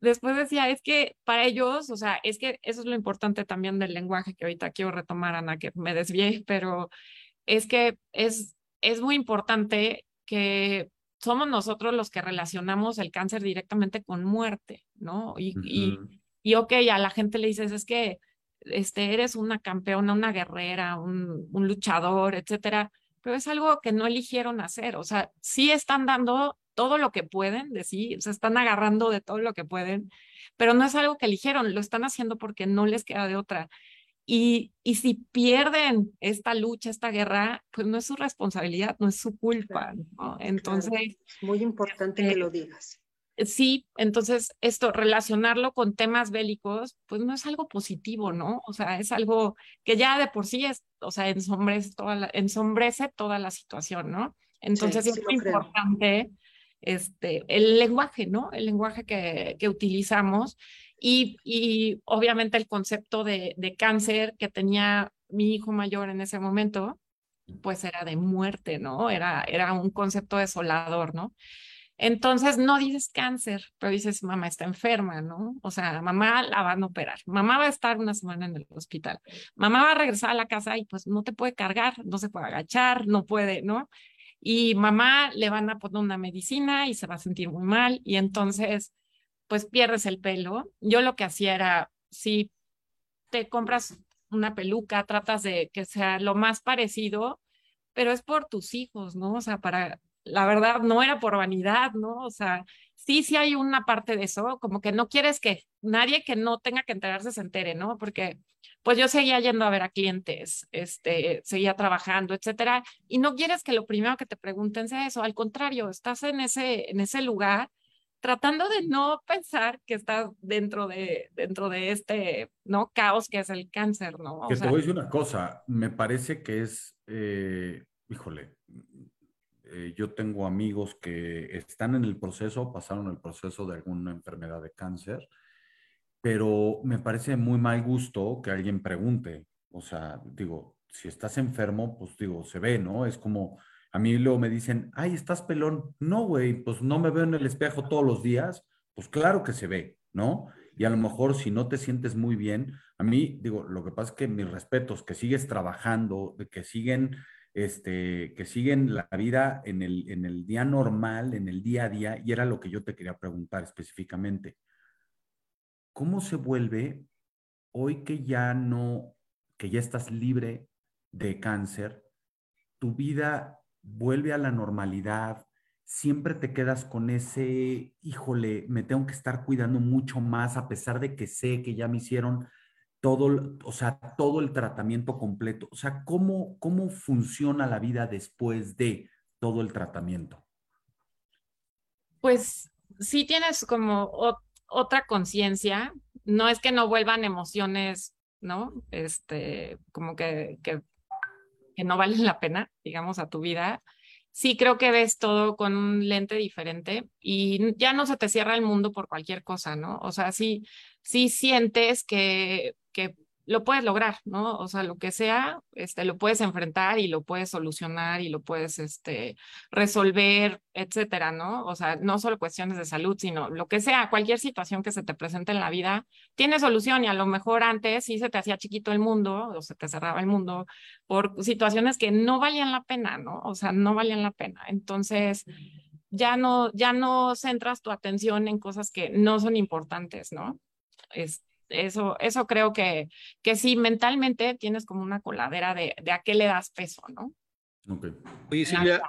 después decía, es que para ellos, o sea, es que eso es lo importante también del lenguaje que ahorita quiero retomar, Ana, que me desvié, pero es que es, es muy importante que somos nosotros los que relacionamos el cáncer directamente con muerte, ¿no? Y, uh -huh. y y ok, a la gente le dices, es que este, eres una campeona, una guerrera, un, un luchador, etcétera, pero es algo que no eligieron hacer. O sea, sí están dando todo lo que pueden de sí, se están agarrando de todo lo que pueden, pero no es algo que eligieron, lo están haciendo porque no les queda de otra. Y, y si pierden esta lucha, esta guerra, pues no es su responsabilidad, no es su culpa. ¿no? Entonces. Claro. Muy importante eh, que lo digas. Sí, entonces esto, relacionarlo con temas bélicos, pues no es algo positivo, ¿no? O sea, es algo que ya de por sí es, o sea, ensombrece toda la, ensombrece toda la situación, ¿no? Entonces es muy importante este, el lenguaje, ¿no? El lenguaje que, que utilizamos y, y, obviamente el concepto de, de cáncer que tenía mi hijo mayor en ese momento, pues era de muerte, ¿no? Era, era un concepto desolador, ¿no? Entonces no dices cáncer, pero dices mamá está enferma, ¿no? O sea, mamá la van a operar, mamá va a estar una semana en el hospital, mamá va a regresar a la casa y pues no te puede cargar, no se puede agachar, no puede, ¿no? Y mamá le van a poner una medicina y se va a sentir muy mal y entonces pues pierdes el pelo. Yo lo que hacía era, si te compras una peluca, tratas de que sea lo más parecido, pero es por tus hijos, ¿no? O sea, para la verdad no era por vanidad, ¿no? O sea, sí, sí hay una parte de eso, como que no quieres que nadie que no tenga que enterarse se entere, ¿no? Porque pues yo seguía yendo a ver a clientes, este, seguía trabajando, etcétera, y no quieres que lo primero que te pregunten sea eso, al contrario, estás en ese, en ese lugar tratando de no pensar que estás dentro de, dentro de este, ¿no? Caos que es el cáncer, ¿no? O que te voy a decir una cosa, me parece que es, eh, híjole, eh, yo tengo amigos que están en el proceso, pasaron el proceso de alguna enfermedad de cáncer, pero me parece muy mal gusto que alguien pregunte. O sea, digo, si estás enfermo, pues digo, se ve, ¿no? Es como, a mí luego me dicen, ay, estás pelón. No, güey, pues no me veo en el espejo todos los días. Pues claro que se ve, ¿no? Y a lo mejor si no te sientes muy bien, a mí, digo, lo que pasa es que mis respetos, que sigues trabajando, que siguen este, que siguen la vida en el, en el día normal, en el día a día, y era lo que yo te quería preguntar específicamente. ¿Cómo se vuelve hoy que ya no, que ya estás libre de cáncer, tu vida vuelve a la normalidad? Siempre te quedas con ese, híjole, me tengo que estar cuidando mucho más a pesar de que sé que ya me hicieron todo, o sea, todo el tratamiento completo. O sea, ¿cómo, cómo funciona la vida después de todo el tratamiento? Pues sí tienes como otra conciencia. No es que no vuelvan emociones, ¿no? Este, como que, que, que no valen la pena, digamos, a tu vida sí creo que ves todo con un lente diferente y ya no se te cierra el mundo por cualquier cosa, ¿no? O sea, sí, sí sientes que, que lo puedes lograr, ¿no? O sea, lo que sea, este, lo puedes enfrentar y lo puedes solucionar y lo puedes, este, resolver, etcétera, ¿no? O sea, no solo cuestiones de salud, sino lo que sea, cualquier situación que se te presente en la vida, tiene solución y a lo mejor antes sí se te hacía chiquito el mundo o se te cerraba el mundo por situaciones que no valían la pena, ¿no? O sea, no valían la pena. Entonces, ya no, ya no centras tu atención en cosas que no son importantes, ¿no? Este, eso, eso creo que, que sí, mentalmente tienes como una coladera de, de a qué le das peso, ¿no? Okay. Oye, Silvia,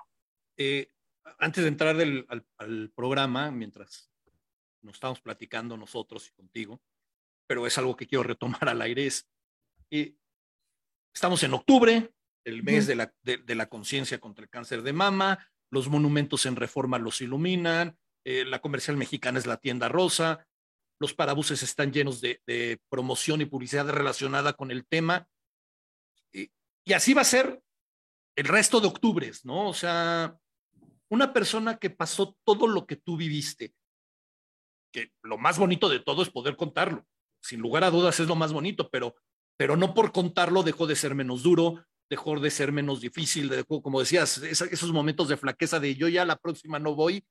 eh, antes de entrar del, al, al, programa, mientras nos estamos platicando nosotros y contigo, pero es algo que quiero retomar al aire, es, eh, estamos en octubre, el mes de la, de, de la conciencia contra el cáncer de mama, los monumentos en reforma los iluminan, eh, la comercial mexicana es la tienda rosa, los parabuses están llenos de, promoción y publicidad relacionada con el tema. Y, y, así va a ser el resto de octubres, ¿no? O sea, una persona que pasó todo lo que tú viviste, que lo más bonito de todo es poder contarlo. Sin lugar a dudas es lo más bonito, pero, pero no por contarlo dejó de ser menos duro, dejó de ser menos difícil, dejó, como decías, esos momentos de flaqueza de yo ya la próxima no voy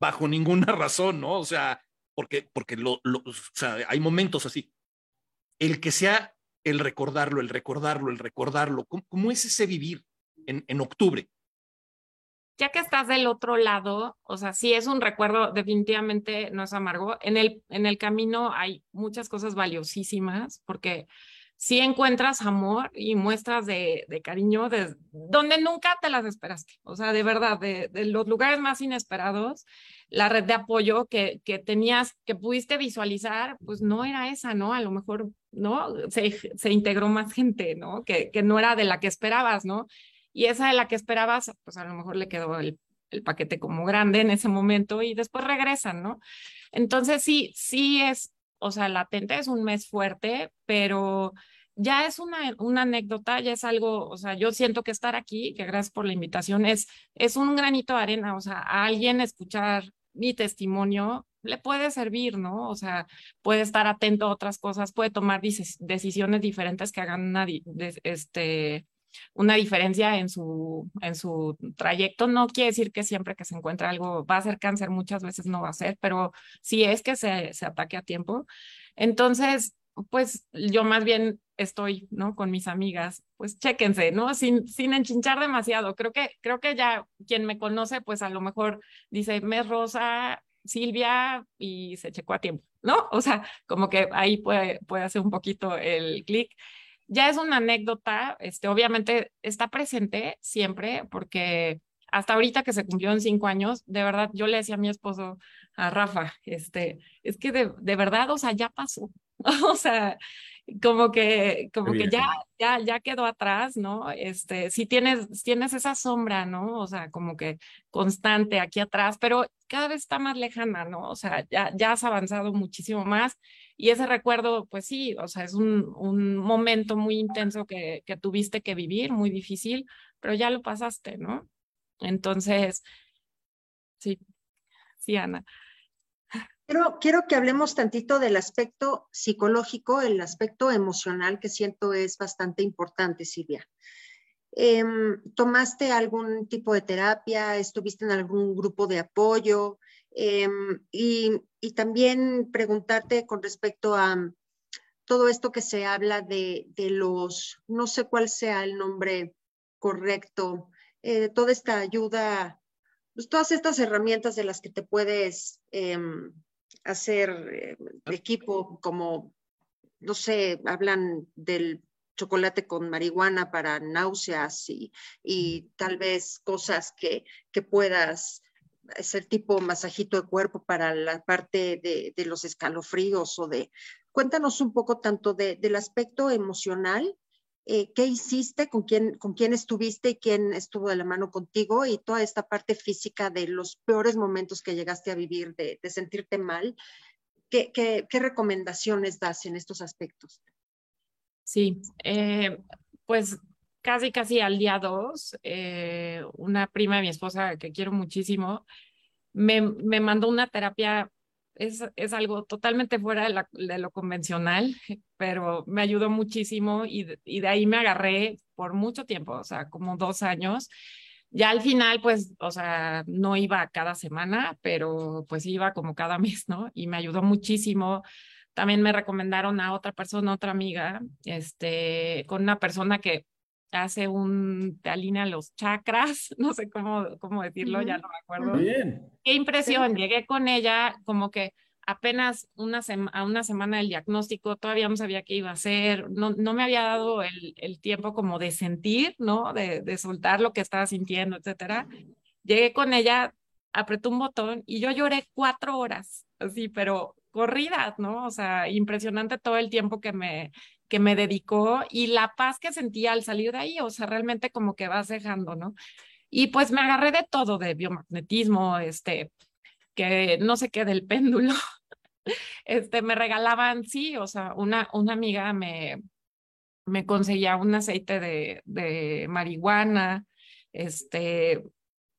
bajo ninguna razón, ¿no? O sea, porque, porque lo, o sea, hay momentos así. El que sea el recordarlo, el recordarlo, el recordarlo, ¿cómo, cómo es ese vivir en, en octubre? ya que estás del otro lado, o sea, sí es un recuerdo, definitivamente no es amargo. En el, en el camino hay muchas cosas valiosísimas porque si encuentras amor y muestras de, de, cariño de donde nunca te las esperaste. O sea, de verdad, de, los lugares más inesperados, la red de apoyo que, que tenías, que pudiste visualizar, pues no era esa, ¿no? A lo mejor, ¿no? Se, se integró más gente, ¿no? Que, que no era de la que esperabas, ¿no? Y esa de la que esperabas, pues a lo mejor le quedó el, el paquete como grande en ese momento y después regresan, ¿no? Entonces sí, sí es, o sea, latente es un mes fuerte, pero ya es una, una anécdota, ya es algo, o sea, yo siento que estar aquí, que gracias por la invitación, es, es un granito de arena, o sea, a alguien escuchar mi testimonio le puede servir, ¿no? O sea, puede estar atento a otras cosas, puede tomar decisiones diferentes que hagan una, este, una diferencia en su, en su trayecto. No quiere decir que siempre que se encuentre algo va a ser cáncer, muchas veces no va a ser, pero sí es que se, se ataque a tiempo. Entonces, pues yo más bien estoy, ¿no? Con mis amigas, pues chéquense, ¿no? Sin, sin enchinchar demasiado. Creo que, creo que ya quien me conoce, pues a lo mejor dice, mes rosa, Silvia, y se checó a tiempo, ¿no? O sea, como que ahí puede, puede hacer un poquito el clic. Ya es una anécdota, este, obviamente está presente siempre, porque hasta ahorita que se cumplió en cinco años, de verdad, yo le decía a mi esposo, a Rafa, este, es que de, de verdad, o sea, ya pasó, o sea, como que, como que ya, ya, ya quedó atrás, ¿no? Este, si tienes, tienes esa sombra, ¿no? O sea, como que constante aquí atrás, pero cada vez está más lejana, ¿no? O sea, ya, ya has avanzado muchísimo más y ese recuerdo, pues sí, o sea, es un, un momento muy intenso que, que tuviste que vivir, muy difícil, pero ya lo pasaste, ¿no? Entonces, sí, sí, Ana. Quiero, que hablemos tantito del aspecto psicológico, el aspecto emocional que siento es bastante importante, Silvia. Em, ¿Tomaste algún tipo de terapia? ¿Estuviste en algún grupo de apoyo? Em, y, también preguntarte con respecto a todo esto que se habla de, los, no sé cuál sea el nombre correcto, eh, toda esta ayuda, pues todas estas herramientas de las que te puedes em, hacer eh, equipo como, no sé, hablan del chocolate con marihuana para náuseas y, y tal vez cosas que, que puedas hacer tipo masajito de cuerpo para la parte de, de los escalofríos o de... Cuéntanos un poco tanto de, del aspecto emocional eh, qué hiciste, con quién, con quién estuviste y quién estuvo de la mano contigo y toda esta parte física de los peores momentos que llegaste a vivir, de, sentirte mal. ¿Qué, ¿Qué, qué, recomendaciones das en estos aspectos? Sí, eh, pues casi, casi al día dos, eh, una prima de mi esposa que quiero muchísimo, me, me mandó una terapia es, es algo totalmente fuera de, lo convencional, pero me ayudó muchísimo y y de ahí me agarré por mucho tiempo, o sea, como dos años. Ya al final, pues, o sea, no iba cada semana, pero pues iba como cada mes, ¿no? Y me ayudó muchísimo. También me recomendaron a otra persona, otra amiga, este, con una persona que hace un, te alinea los chakras, no sé cómo, cómo decirlo, ya no me acuerdo. Bien. Qué impresión, llegué con ella como que apenas una a una semana del diagnóstico, todavía no sabía qué iba a hacer, no, no me había dado el, el tiempo como de sentir, ¿no? De, de soltar lo que estaba sintiendo, etcétera. Llegué con ella, apretó un botón y yo lloré cuatro horas, así, pero corridas, ¿no? O sea, impresionante todo el tiempo que me, que me dedicó y la paz que sentía al salir de ahí, o sea, realmente como que vas dejando, ¿no? Y pues me agarré de todo, de biomagnetismo, este, que no sé qué, del péndulo. Este, me regalaban, sí, o sea, una, una amiga me, me conseguía un aceite de, de marihuana, este,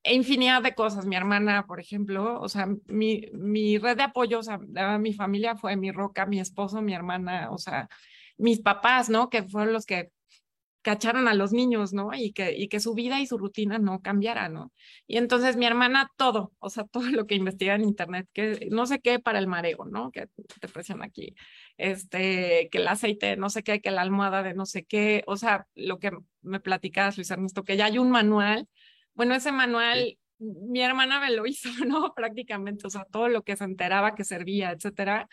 e infinidad de cosas. Mi hermana, por ejemplo, o sea, mi, mi red de apoyo, o sea, mi familia fue mi roca, mi esposo, mi hermana, o sea, mis papás, ¿no? Que fueron los que cacharon a los niños, ¿no? Y que, y que su vida y su rutina no cambiara, ¿no? Y entonces mi hermana, todo, o sea, todo lo que investiga en internet, que no sé qué para el mareo, ¿no? Que te presiona aquí, este, que el aceite, no sé qué, que la almohada de no sé qué, o sea, lo que me platicabas, Luis Ernesto, que ya hay un manual. Bueno, ese manual, mi hermana me lo hizo, ¿no? Prácticamente, o sea, todo lo que se enteraba que servía, etcétera.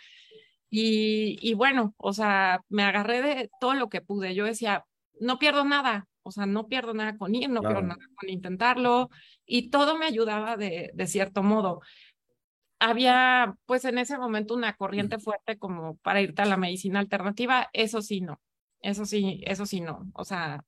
Y, y bueno, o sea, me agarré de todo lo que pude. Yo decía, no pierdo nada, o sea, no pierdo nada con ir, no pierdo nada con intentarlo, y todo me ayudaba de, de cierto modo. Había, pues en ese momento, una corriente fuerte como para irte a la medicina alternativa, eso sí, no, eso sí, eso sí, no, o sea,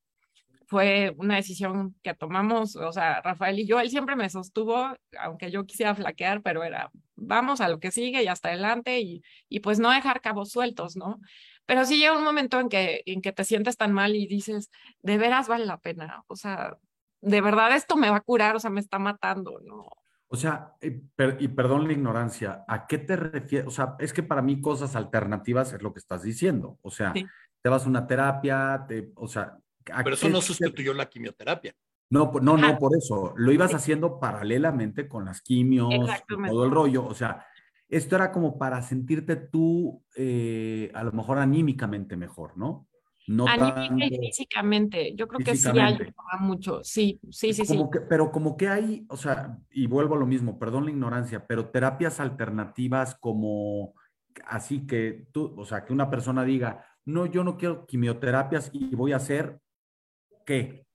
fue una decisión que tomamos, o sea, Rafael y yo, él siempre me sostuvo, aunque yo quisiera flaquear, pero era, vamos a lo que sigue y hasta adelante y, y pues no dejar cabos sueltos, ¿no? Pero sí llega un momento en que, en que te sientes tan mal y dices, de veras vale la pena, o sea, de verdad esto me va a curar, o sea, me está matando, ¿no? O sea, y, perdón la ignorancia, ¿a qué te refieres? O sea, es que para mí cosas alternativas es lo que estás diciendo. O sea, te vas a una terapia, te, o sea... Pero eso no sustituyó la quimioterapia. No, no, no, por eso. Lo ibas haciendo paralelamente con las quimios, todo el rollo. O sea, esto era como para sentirte tú, eh, a lo mejor anímicamente mejor, ¿no? No Anímica y físicamente, yo creo que sí ayuda mucho, sí, sí, sí, sí. pero como que hay, o sea, y vuelvo a lo mismo, perdón la ignorancia, pero terapias alternativas como así que tú, o sea, que una persona diga, no, yo no quiero quimioterapias y voy a hacer, ¿qué?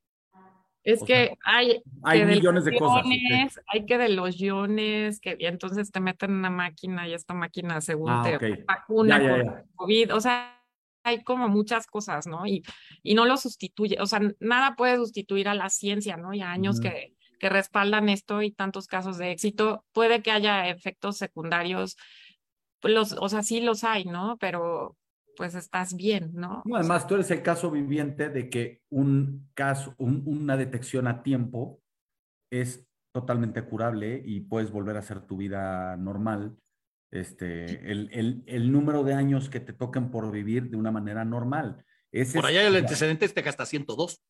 Es que hay, hay millones de, cosas. Hay que de los iones, que entonces te meten en una máquina y esta máquina según ah, te vacuna con COVID, o sea, hay como muchas cosas, ¿no? Y, y no lo sustituye, o sea, nada puede sustituir a la ciencia, ¿no? Y a años que, que respaldan esto y tantos casos de éxito. Puede que haya efectos secundarios, pues los, o sea, sí los hay, ¿no? Pero pues estás bien, ¿no? además, tú eres el caso viviente de que un caso, una detección a tiempo es totalmente curable y puedes volver a hacer tu vida normal este, el, el, el, número de años que te toquen por vivir de una manera normal. por allá el antecedente este hasta 102.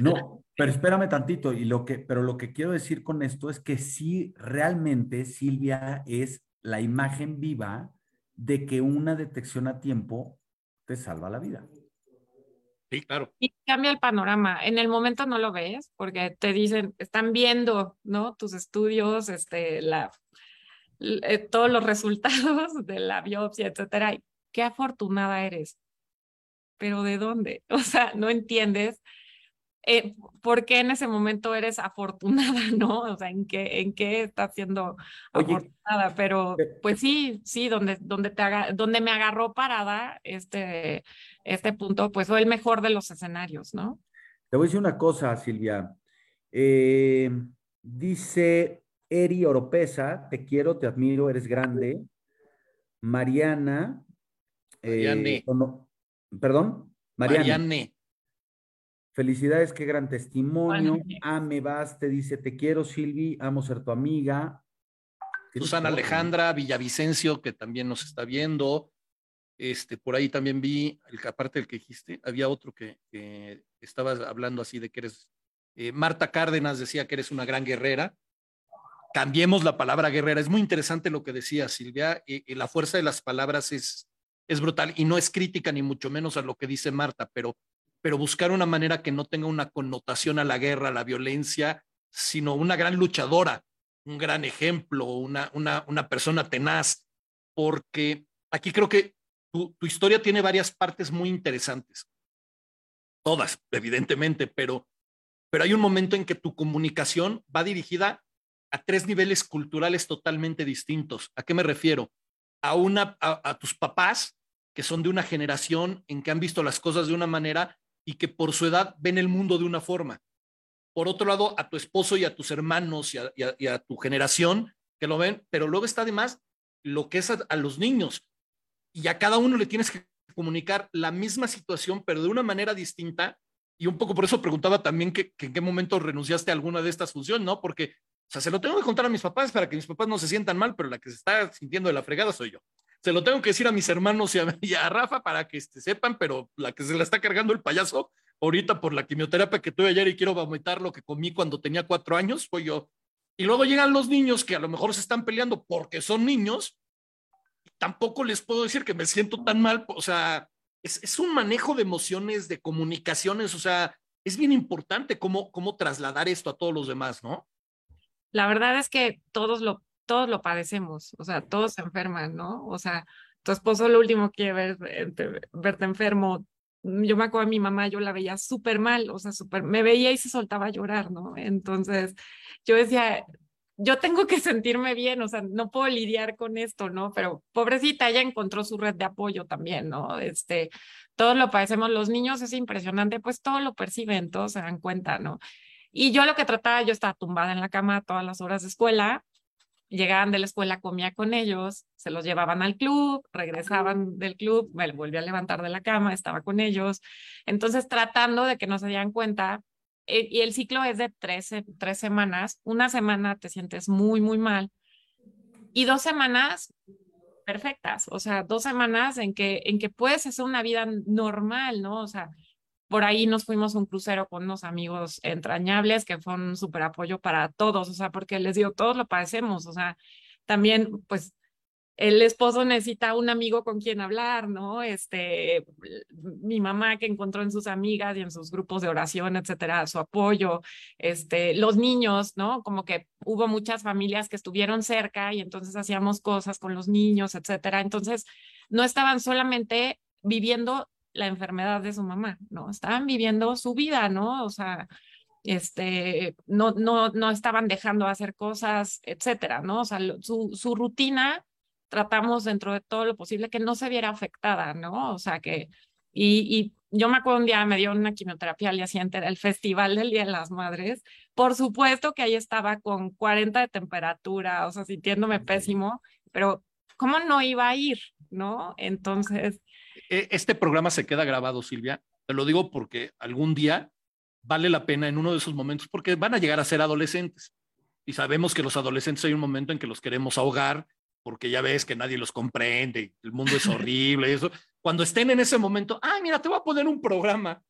No, pero espérame tantito, y lo que, pero lo que quiero decir con esto es que sí, realmente Silvia es la imagen viva de que una detección a tiempo te salva la vida. Sí, claro. Y cambia el panorama. En el momento no lo ves porque te dicen, están viendo, ¿no? Tus estudios, este, la eh, todos los resultados de la biopsia, etcétera. Qué afortunada eres. Pero ¿de dónde? O sea, no entiendes eh, por qué en ese momento eres afortunada, ¿no? O sea, en qué, en qué estás siendo afortunada. Pero pues sí, sí, donde, donde, te haga, donde me agarró parada este, este punto, pues fue el mejor de los escenarios, ¿no? Te voy a decir una cosa, Silvia. Eh, dice Eri Oropesa, te quiero, te admiro, eres grande. Mariana. Eh, Perdón, Mariana. Felicidades, qué gran testimonio. Ame Vas te dice, te quiero, Silvi, amo ser tu amiga. Susana Alejandra Villavicencio, que también nos está viendo. Este, por ahí también vi, aparte del que dijiste, había otro que, que estabas hablando así de que eres. Eh, Marta Cárdenas decía que eres una gran guerrera cambiemos la palabra guerrera. Es muy interesante lo que decía Silvia, y, la fuerza de las palabras es, es brutal y no es crítica ni mucho menos a lo que dice Marta, pero, pero buscar una manera que no tenga una connotación a la guerra, a la violencia, sino una gran luchadora, un gran ejemplo, una, una, una persona tenaz, porque aquí creo que tu, tu historia tiene varias partes muy interesantes. Todas, evidentemente, pero, pero hay un momento en que tu comunicación va dirigida a tres niveles culturales totalmente distintos. ¿A qué me refiero? A, una, a, tus papás, que son de una generación en que han visto las cosas de una manera y que por su edad ven el mundo de una forma. Por otro lado, a tu esposo y a tus hermanos y a, tu generación que lo ven, pero luego está además lo que es a, los niños. Y a cada uno le tienes que comunicar la misma situación, pero de una manera distinta. Y un poco por eso preguntaba también que, en qué momento renunciaste a alguna de estas funciones, ¿no? Porque o sea, se lo tengo que contar a mis papás para que mis papás no se sientan mal, pero la que se está sintiendo de la fregada soy yo. Se lo tengo que decir a mis hermanos y a, Rafa para que este, sepan, pero la que se la está cargando el payaso ahorita por la quimioterapia que tuve ayer y quiero vomitar lo que comí cuando tenía cuatro años, fue yo. Y luego llegan los niños que a lo mejor se están peleando porque son niños. Tampoco les puedo decir que me siento tan mal. O sea, es, es un manejo de emociones, de comunicaciones. O sea, es bien importante cómo, cómo trasladar esto a todos los demás, ¿no? la verdad es que todos lo, todos lo padecemos, o sea, todos se enferman, ¿no? O sea, tu esposo lo último quiere ver, verte enfermo. Yo me acuerdo a mi mamá, yo la veía súper mal, o sea, súper, me veía y se soltaba a llorar, ¿no? Entonces, yo decía, yo tengo que sentirme bien, o sea, no puedo lidiar con esto, ¿no? Pero pobrecita, ella encontró su red de apoyo también, ¿no? Este, todos lo padecemos, los niños es impresionante, pues todo lo perciben, todos se dan cuenta, ¿no? Y yo lo que trataba, yo estaba tumbada en la cama todas las horas de escuela, llegaban de la escuela, comía con ellos, se los llevaban al club, regresaban del club, me volví a levantar de la cama, estaba con ellos. Entonces, tratando de que no se dieran cuenta, eh, y el ciclo es de tres, tres semanas, una semana te sientes muy, muy mal, y dos semanas perfectas, o sea, dos semanas en que, en que puedes hacer una vida normal, ¿no? O sea, por ahí nos fuimos un crucero con unos amigos entrañables que fue un súper apoyo para todos, o sea, porque les digo, todos lo padecemos, o sea, también, pues, el esposo necesita un amigo con quien hablar, ¿no? Este, mi mamá que encontró en sus amigas y en sus grupos de oración, etcétera, su apoyo, este, los niños, ¿no? Como que hubo muchas familias que estuvieron cerca y entonces hacíamos cosas con los niños, etcétera. Entonces, no estaban solamente viviendo la enfermedad de su mamá, ¿no? Estaban viviendo su vida, ¿no? O sea, este, no, no, no estaban dejando de hacer cosas, etcétera, ¿no? O sea, su, su rutina tratamos dentro de todo lo posible que no se viera afectada, ¿no? O sea, que, y, y yo me acuerdo un día me dio una quimioterapia al día siguiente, era el Festival del Día de las Madres. Por supuesto que ahí estaba con 40 de temperatura, o sea, sintiéndome pésimo, pero ¿cómo no iba a ir? ¿No? Entonces, este programa se queda grabado, Silvia. Te lo digo porque algún día vale la pena en uno de esos momentos, porque van a llegar a ser adolescentes. Y sabemos que los adolescentes hay un momento en que los queremos ahogar, porque ya ves que nadie los comprende, el mundo es horrible y eso. Cuando estén en ese momento, ah, mira, te voy a poner un programa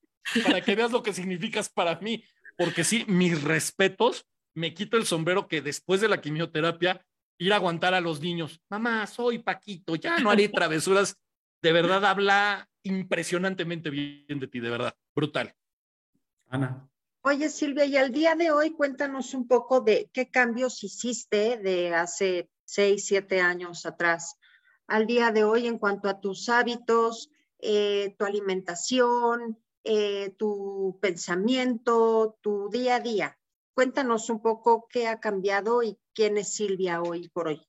para que veas lo que significas para mí. Porque sí, mis respetos, me quito el sombrero que después de la quimioterapia, ir a aguantar a los niños. Mamá, soy Paquito, ya no haré travesuras de verdad habla impresionantemente bien de ti, de verdad, brutal. Ana. Oye, Silvia, y al día de hoy cuéntanos un poco de qué cambios hiciste de hace seis, siete años atrás al día de hoy en cuanto a tus hábitos, eh, tu alimentación, eh, tu pensamiento, tu día a día. Cuéntanos un poco qué ha cambiado y quién es Silvia hoy por hoy.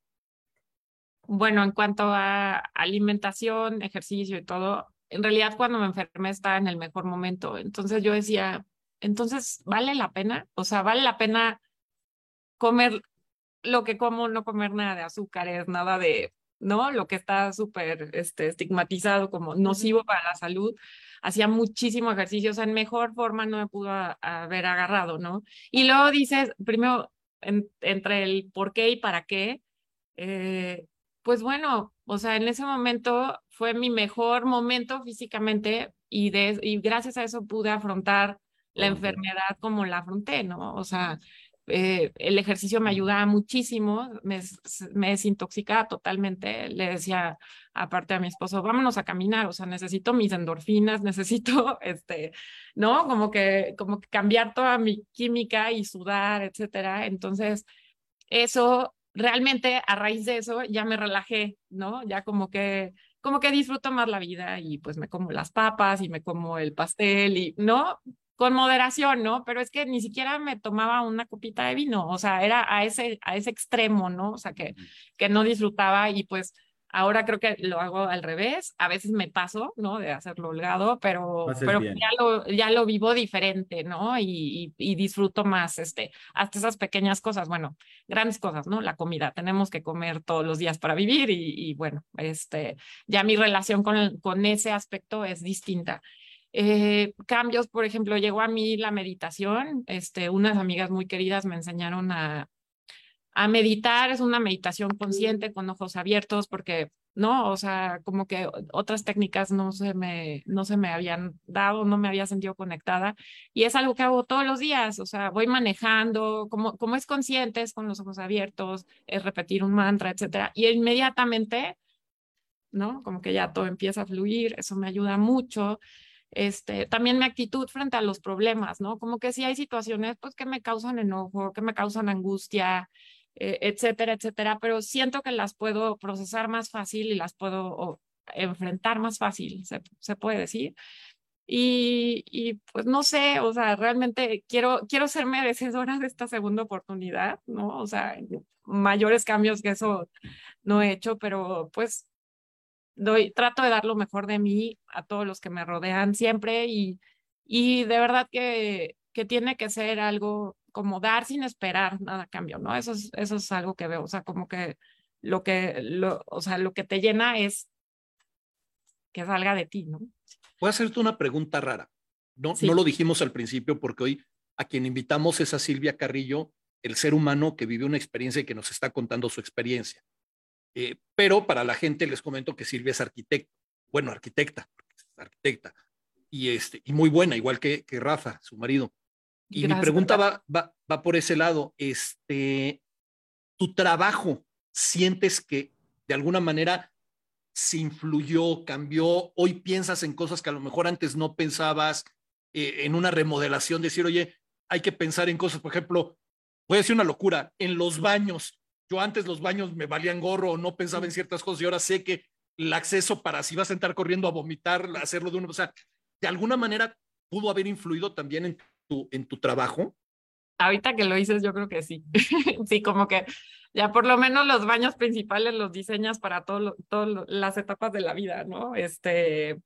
Bueno, en cuanto a alimentación, ejercicio y todo, en realidad cuando me enfermé estaba en el mejor momento. Entonces yo decía, entonces, ¿vale la pena? O sea, ¿vale la pena comer lo que como, no comer nada de azúcares, nada de, ¿no? Lo que está súper este, estigmatizado como nocivo para la salud. Hacía muchísimo ejercicio, o sea, en mejor forma no me pudo haber agarrado, ¿no? Y luego dices, primero, entre el por qué y para qué, eh, pues bueno, o sea, en ese momento fue mi mejor momento físicamente y, de, y gracias a eso pude afrontar la enfermedad como la afronté, ¿no? O sea, eh, el ejercicio me ayudaba muchísimo, me, me desintoxicaba totalmente. Le decía, aparte a mi esposo, vámonos a caminar, o sea, necesito mis endorfinas, necesito, este, ¿no? Como que, como que cambiar toda mi química y sudar, etcétera. Entonces, eso realmente a raíz de eso ya me relajé, ¿no? Ya como que como que disfruto más la vida y pues me como las papas y me como el pastel y, ¿no? Con moderación, ¿no? Pero es que ni siquiera me tomaba una copita de vino, o sea, era a ese, a ese extremo, ¿no? O sea, que, que no disfrutaba y pues Ahora creo que lo hago al revés. A veces me paso, ¿no? De hacerlo holgado, pero, pero ya, lo, ya lo vivo diferente, ¿no? Y, y, disfruto más, este, hasta esas pequeñas cosas, bueno, grandes cosas, ¿no? La comida. Tenemos que comer todos los días para vivir y, y bueno, este, ya mi relación con, con ese aspecto es distinta. Eh, cambios, por ejemplo, llegó a mí la meditación. Este, unas amigas muy queridas me enseñaron a, a meditar, es una meditación consciente con ojos abiertos, porque no, o sea, como que otras técnicas no se me, no se me habían dado, no me había sentido conectada. Y es algo que hago todos los días, o sea, voy manejando, como, como es consciente, es con los ojos abiertos, es repetir un mantra, etcétera. Y inmediatamente, ¿no? Como que ya todo empieza a fluir, eso me ayuda mucho. Este, también mi actitud frente a los problemas, ¿no? Como que si hay situaciones, pues, que me causan enojo, que me causan angustia, eh, etcétera, etcétera, pero siento que las puedo procesar más fácil y las puedo enfrentar más fácil, se, se puede decir. Y, y, pues no sé, o sea, realmente quiero, quiero ser merecedora de esta segunda oportunidad, ¿no? O sea, mayores cambios que eso no he hecho, pero pues doy, trato de dar lo mejor de mí a todos los que me rodean siempre y, y de verdad que, que tiene que ser algo como dar sin esperar nada a cambio, ¿no? Eso es, eso es algo que veo, o sea, como que lo que, lo, o sea, lo que te llena es que salga de ti, ¿no? Voy a hacerte una pregunta rara. No, no lo dijimos al principio porque hoy a quien invitamos es a Silvia Carrillo, el ser humano que vive una experiencia y que nos está contando su experiencia. Eh, pero para la gente les comento que Silvia es arquitecta, bueno, arquitecta, arquitecta, y, este, y muy buena, igual que, que Rafa, su marido. Y mi pregunta va, va, va, por ese lado. Este, ¿Tu trabajo sientes que de alguna manera se influyó, cambió? Hoy piensas en cosas que a lo mejor antes no pensabas, eh, en una remodelación, decir, oye, hay que pensar en cosas, por ejemplo, voy a decir una locura, en los baños. Yo antes los baños me valían gorro, no pensaba en ciertas cosas y ahora sé que el acceso para si vas a entrar corriendo a vomitar, hacerlo de una, o sea, de alguna manera pudo haber influido también en tu, en tu trabajo. Ahorita que lo dices, yo creo que sí. sí, como que ya por lo menos los baños principales los diseñas para todas las etapas de la vida, ¿no? Este,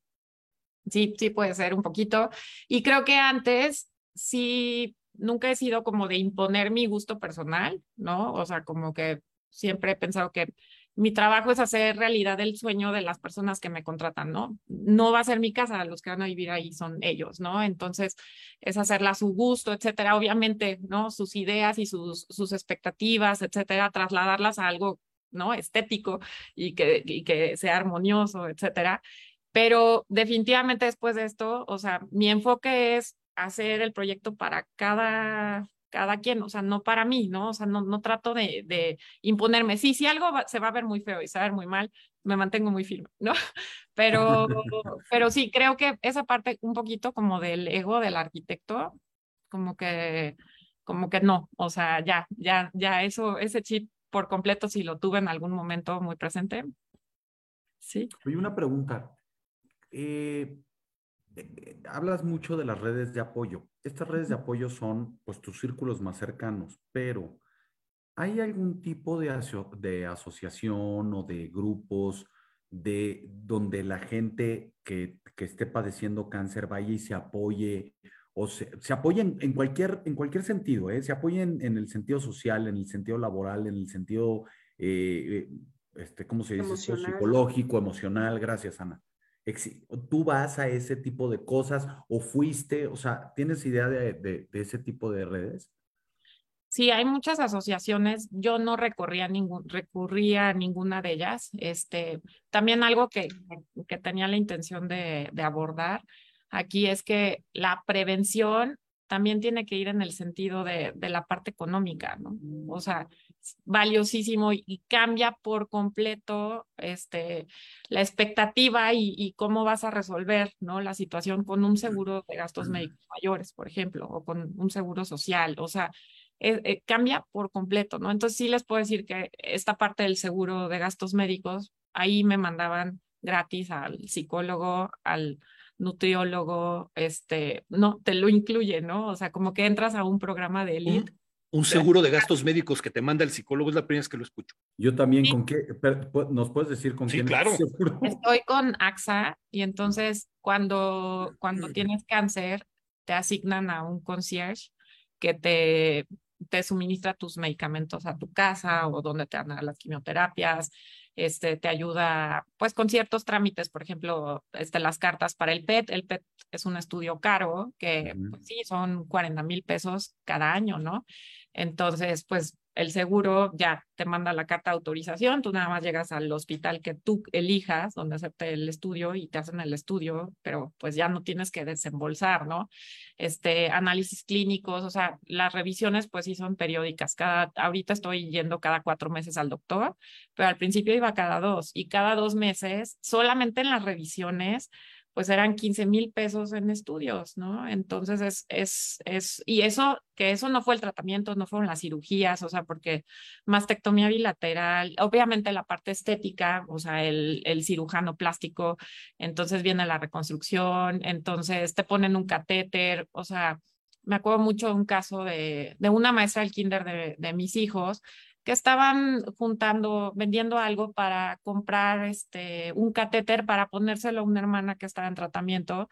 sí, sí puede ser un poquito. Y creo que antes sí nunca he sido como de imponer mi gusto personal, ¿no? O sea, como que siempre he pensado que mi trabajo es hacer realidad el sueño de las personas que me contratan, ¿no? No va a ser mi casa, los que van a vivir ahí son ellos, ¿no? Entonces, es hacerla a su gusto, etcétera. Obviamente, ¿no? Sus ideas y sus, sus expectativas, etcétera, trasladarlas a algo, ¿no? Estético y que, y que sea armonioso, etcétera. Pero definitivamente después de esto, o sea, mi enfoque es hacer el proyecto para cada, cada quien, o sea, no para mí, ¿no? O sea, no, no trato de, imponerme. Sí, si algo se va a ver muy feo y se va a ver muy mal, me mantengo muy firme, ¿no? Pero, pero sí, creo que esa parte un poquito como del ego del arquitecto, como que, como que no, o sea, ya, ya, ya eso, ese chip por completo, si lo tuve en algún momento muy presente. Sí. Oye, una pregunta. Eh, eh, hablas mucho de las redes de apoyo. Estas redes de apoyo son pues tus círculos más cercanos, pero ¿hay algún tipo de, de asociación o de grupos de donde la gente que, que, esté padeciendo cáncer vaya y se apoye o se, se apoye en, cualquier, en cualquier sentido, ¿eh? se apoye en, el sentido social, en el sentido laboral, en el sentido, eh, eh, este, ¿cómo se dice? Psicológico, emocional. Gracias, Ana. ¿Tú vas a ese tipo de cosas o fuiste? O sea, ¿tienes idea de, de, ese tipo de redes? Sí, hay muchas asociaciones. Yo no recorría ningún, recurría a ninguna de ellas. Este, también algo que, que tenía la intención de, de abordar aquí es que la prevención también tiene que ir en el sentido de, de la parte económica, ¿no? O sea, valiosísimo y, cambia por completo este, la expectativa y, cómo vas a resolver ¿no? la situación con un seguro de gastos médicos mayores, por ejemplo, o con un seguro social. O sea, eh, eh, cambia por completo, ¿no? Entonces sí les puedo decir que esta parte del seguro de gastos médicos, ahí me mandaban gratis al psicólogo, al nutriólogo, este, no, te lo incluye, ¿no? O sea, como que entras a un programa de elite un seguro de gastos médicos que te manda el psicólogo es la primera vez que lo escucho. Yo también, ¿con qué? ¿Nos puedes decir con sí, quién? claro. Estoy con AXA y entonces cuando, cuando tienes cáncer te asignan a un concierge que te, te suministra tus medicamentos a tu casa o donde te dan las quimioterapias, este, te ayuda pues con ciertos trámites, por ejemplo, este, las cartas para el PET. El PET es un estudio caro que pues, sí, son 40 mil pesos cada año, ¿no? Entonces, pues el seguro ya te manda la carta de autorización, tú nada más llegas al hospital que tú elijas, donde acepte el estudio y te hacen el estudio, pero pues ya no tienes que desembolsar, ¿no? Este, análisis clínicos, o sea, las revisiones pues sí son periódicas. Cada, ahorita estoy yendo cada cuatro meses al doctor, pero al principio iba cada dos y cada dos meses, solamente en las revisiones, pues eran 15 mil pesos en estudios, ¿no? Entonces es, es, es, y eso, que eso no fue el tratamiento, no fueron las cirugías, o sea, porque mastectomía bilateral, obviamente la parte estética, o sea, el, el cirujano plástico, entonces viene la reconstrucción, entonces te ponen un catéter, o sea, me acuerdo mucho de un caso de, de una maestra del kinder de, de mis hijos, que estaban juntando, vendiendo algo para comprar este, un catéter para ponérselo a una hermana que estaba en tratamiento.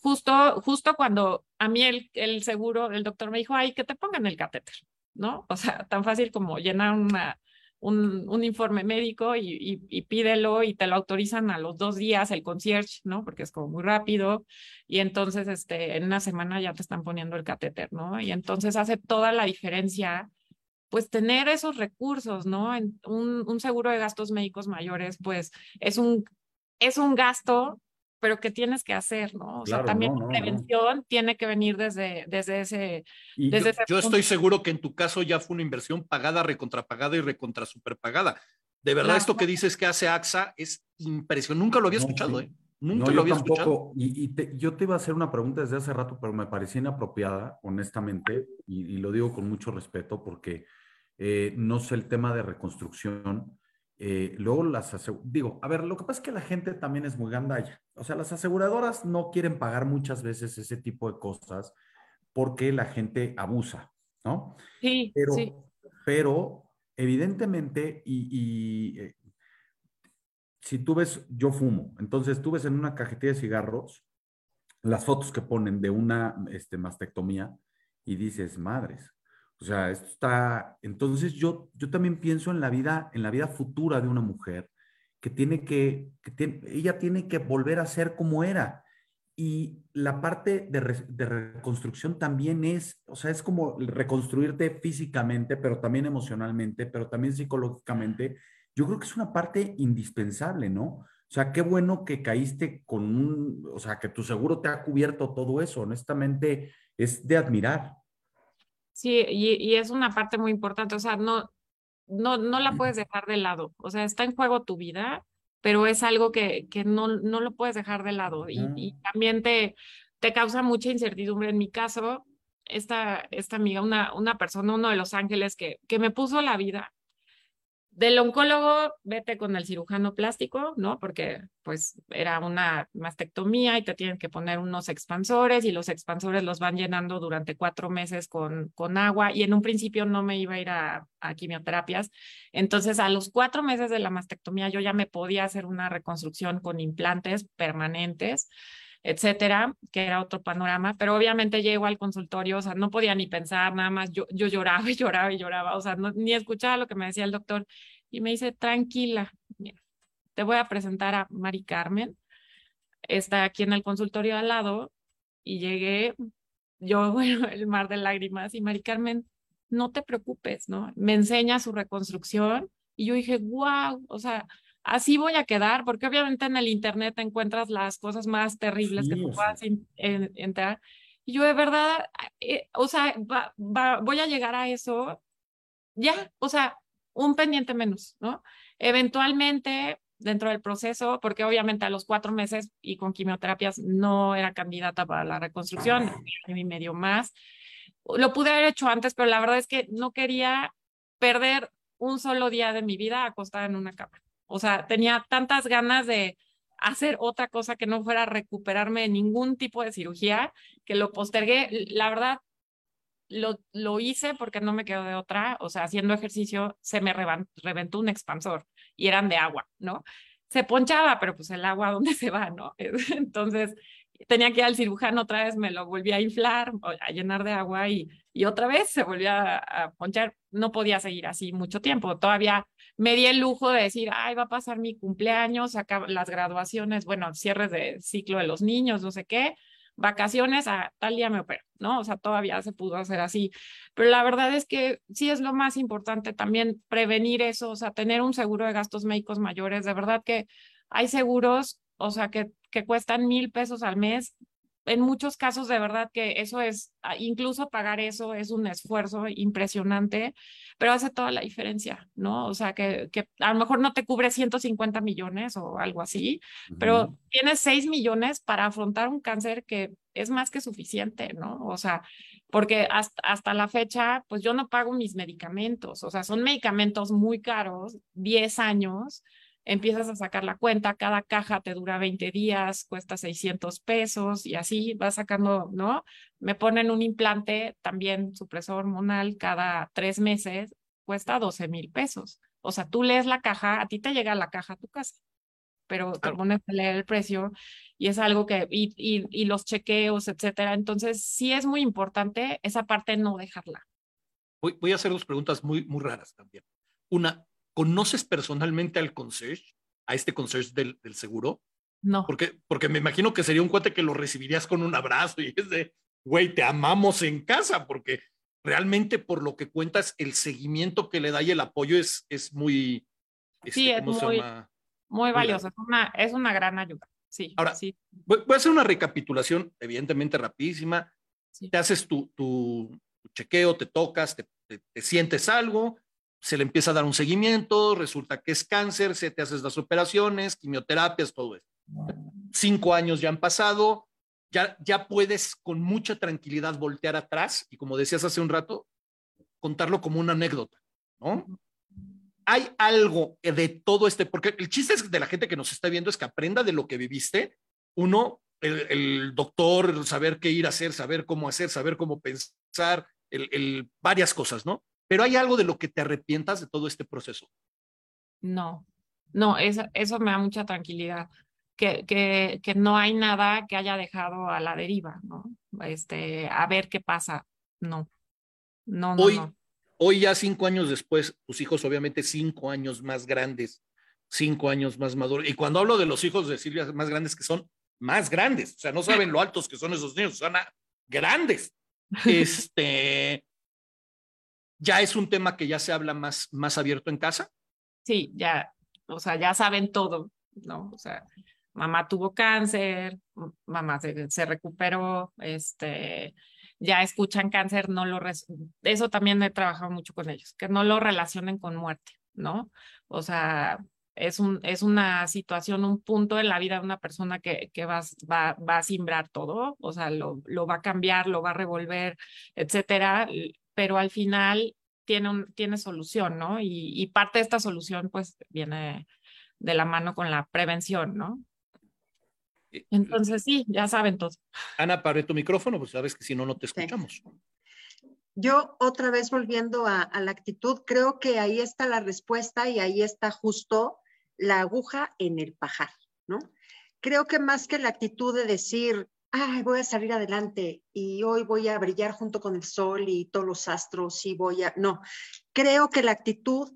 Justo, justo cuando a mí el, el seguro, el doctor me dijo, ay, que te pongan el catéter, ¿no? O sea, tan fácil como llenar una, un, un, informe médico y, y, y, pídelo y te lo autorizan a los dos días el concierge, ¿no? Porque es como muy rápido y entonces este, en una semana ya te están poniendo el catéter, ¿no? Y entonces hace toda la diferencia pues tener esos recursos, ¿no? En un, un, seguro de gastos médicos mayores, pues es un, es un gasto, pero que tienes que hacer, ¿no? O claro, sea, también no, no, prevención no. tiene que venir desde, desde ese... Desde yo, ese yo estoy seguro que en tu caso ya fue una inversión pagada, recontrapagada y recontra superpagada. De verdad, claro. esto que dices que hace AXA es impresionante. Nunca lo había escuchado, sí. ¿eh? Nunca lo había tampoco. escuchado. Y, y te, yo te iba a hacer una pregunta desde hace rato, pero me parecía inapropiada, honestamente, y, y lo digo con mucho respeto porque eh, no sé el tema de reconstrucción. Eh, luego las digo, a ver, lo que pasa es que la gente también es muy gandalla. O sea, las aseguradoras no quieren pagar muchas veces ese tipo de cosas porque la gente abusa, ¿no? Sí, pero, sí. pero evidentemente, y, y eh, si tú ves, yo fumo, entonces tú ves en una cajetilla de cigarros las fotos que ponen de una este, mastectomía y dices, madres, o sea, esto está. Entonces yo, yo también pienso en la vida, en la vida futura de una mujer que tiene que, que tiene, ella tiene que volver a ser como era. Y la parte de, de, reconstrucción también es, o sea, es como reconstruirte físicamente, pero también emocionalmente, pero también psicológicamente. Yo creo que es una parte indispensable, ¿no? O sea, qué bueno que caíste con un, o sea, que tu seguro te ha cubierto todo eso. Honestamente, es de admirar. Sí, y, y, es una parte muy importante, o sea, no, no, no la puedes dejar de lado, o sea, está en juego tu vida, pero es algo que, que no, no lo puedes dejar de lado y, y también te, te causa mucha incertidumbre. En mi caso, esta, esta amiga, una, una persona, uno de los ángeles que, que me puso la vida, del oncólogo, vete con el cirujano plástico, ¿no? Porque pues era una mastectomía y te tienen que poner unos expansores y los expansores los van llenando durante cuatro meses con, con agua y en un principio no me iba a ir a, a quimioterapias. Entonces a los cuatro meses de la mastectomía yo ya me podía hacer una reconstrucción con implantes permanentes etcétera, que era otro panorama, pero obviamente llego al consultorio, o sea, no podía ni pensar, nada más yo, yo lloraba y lloraba y lloraba, o sea, ni escuchaba lo que me decía el doctor y me dice, tranquila, te voy a presentar a Mari Carmen, está aquí en el consultorio al lado y llegué, yo, bueno, el mar de lágrimas y Mari Carmen, no te preocupes, ¿no? Me enseña su reconstrucción y yo dije, wow, o sea, así voy a quedar, porque obviamente en el Internet encuentras las cosas más terribles sí, que tú puedas en, en, entrar. Y yo de verdad, eh, o sea, va, va, voy a llegar a eso ya, o sea, un pendiente menos, ¿no? Eventualmente, dentro del proceso, porque obviamente a los cuatro meses y con quimioterapias no era candidata para la reconstrucción, y medio más. Lo pude haber hecho antes, pero la verdad es que no quería perder un solo día de mi vida acostada en una cama. O sea, tenía tantas ganas de hacer otra cosa que no fuera recuperarme de ningún tipo de cirugía que lo postergué. La verdad, lo, lo hice porque no me quedó de otra. O sea, haciendo ejercicio se me reventó un expansor y eran de agua, ¿no? Se ponchaba, pero pues el agua, ¿dónde se va, no? Entonces, tenía que ir al cirujano otra vez, me lo volví a inflar, a llenar de agua y, y otra vez se volvió a, a, ponchar. No podía seguir así mucho tiempo. Todavía me di el lujo de decir, ay, va a pasar mi cumpleaños, acá las graduaciones, bueno, cierres de ciclo de los niños, no sé qué, vacaciones, a tal día me opero, ¿no? O sea, todavía se pudo hacer así. Pero la verdad es que sí es lo más importante también prevenir eso, o sea, tener un seguro de gastos médicos mayores. De verdad que hay seguros, o sea, que, que cuestan mil pesos al mes en muchos casos de verdad que eso es, incluso pagar eso es un esfuerzo impresionante, pero hace toda la diferencia, ¿no? O sea, que, que a lo mejor no te cubre 150 millones o algo así, uh -huh. pero tienes 6 millones para afrontar un cáncer que es más que suficiente, ¿no? O sea, porque hasta, hasta la fecha, pues yo no pago mis medicamentos, o sea, son medicamentos muy caros, 10 años, empiezas a sacar la cuenta, cada caja te dura 20 días, cuesta 600 pesos y así vas sacando, ¿no? Me ponen un implante, también supresor hormonal, cada tres meses, cuesta 12 mil pesos. O sea, tú lees la caja, a ti te llega la caja a tu casa, pero te pones a leer el precio y es algo que, y, y, y los chequeos, etcétera. Entonces, sí es muy importante esa parte no dejarla. Voy, voy a hacer dos preguntas muy, muy raras también. Una, ¿conoces personalmente al concierge, a este concierge del, del seguro? No. Porque, porque me imagino que sería un cuate que lo recibirías con un abrazo y es de, güey, te amamos en casa, porque realmente por lo que cuentas, el seguimiento que le da y el apoyo es, es muy... Este, sí, es muy, muy valioso, es una, es una gran ayuda. Sí, Ahora, sí. Voy, voy, a hacer una recapitulación, evidentemente rapidísima. Sí. Te haces tu, tu, tu, chequeo, te tocas, te, te, te, sientes algo, se le empieza a dar un seguimiento, resulta que es cáncer, se te haces las operaciones, quimioterapias, todo eso. Cinco años ya han pasado, ya, ya puedes con mucha tranquilidad voltear atrás y como decías hace un rato, contarlo como una anécdota, ¿no? Hay algo de todo este, porque el chiste es de la gente que nos está viendo es que aprenda de lo que viviste. Uno, el, doctor, saber qué ir a hacer, saber cómo hacer, saber cómo pensar, el, el, varias cosas, ¿no? Pero hay algo de lo que te arrepientas de todo este proceso. No, no, eso, eso me da mucha tranquilidad que, que, que, no hay nada que haya dejado a la deriva, ¿no? Este, a ver qué pasa. No, no, no. Hoy, no. hoy ya cinco años después, tus hijos obviamente cinco años más grandes, cinco años más maduros. Y cuando hablo de los hijos de Silvia más grandes, que son más grandes, o sea, no saben lo altos que son esos niños, son grandes. Este, ya es un tema que ya se habla más, más abierto en casa. Sí, ya, o sea, ya saben todo, ¿no? O sea, mamá tuvo cáncer, mamá se, recuperó, este, ya escuchan cáncer, no lo, eso también he trabajado mucho con ellos, que no lo relacionen con muerte, ¿no? O sea, es, un, es una situación, un punto en la vida de una persona que, que va, va, va a simbrar todo, o sea, lo, lo va a cambiar, lo va a revolver, etcétera, pero al final tiene, un, tiene solución, ¿no? Y, y parte de esta solución, pues, viene de la mano con la prevención, ¿no? Entonces, sí, ya saben todo. Ana, apague tu micrófono, pues sabes que si no, no te escuchamos. Sí. Yo otra vez volviendo a, a, la actitud, creo que ahí está la respuesta y ahí está justo la aguja en el pajar, ¿no? Creo que más que la actitud de decir, voy a salir adelante y hoy voy a brillar junto con el sol y todos los astros y voy a, no, creo que la actitud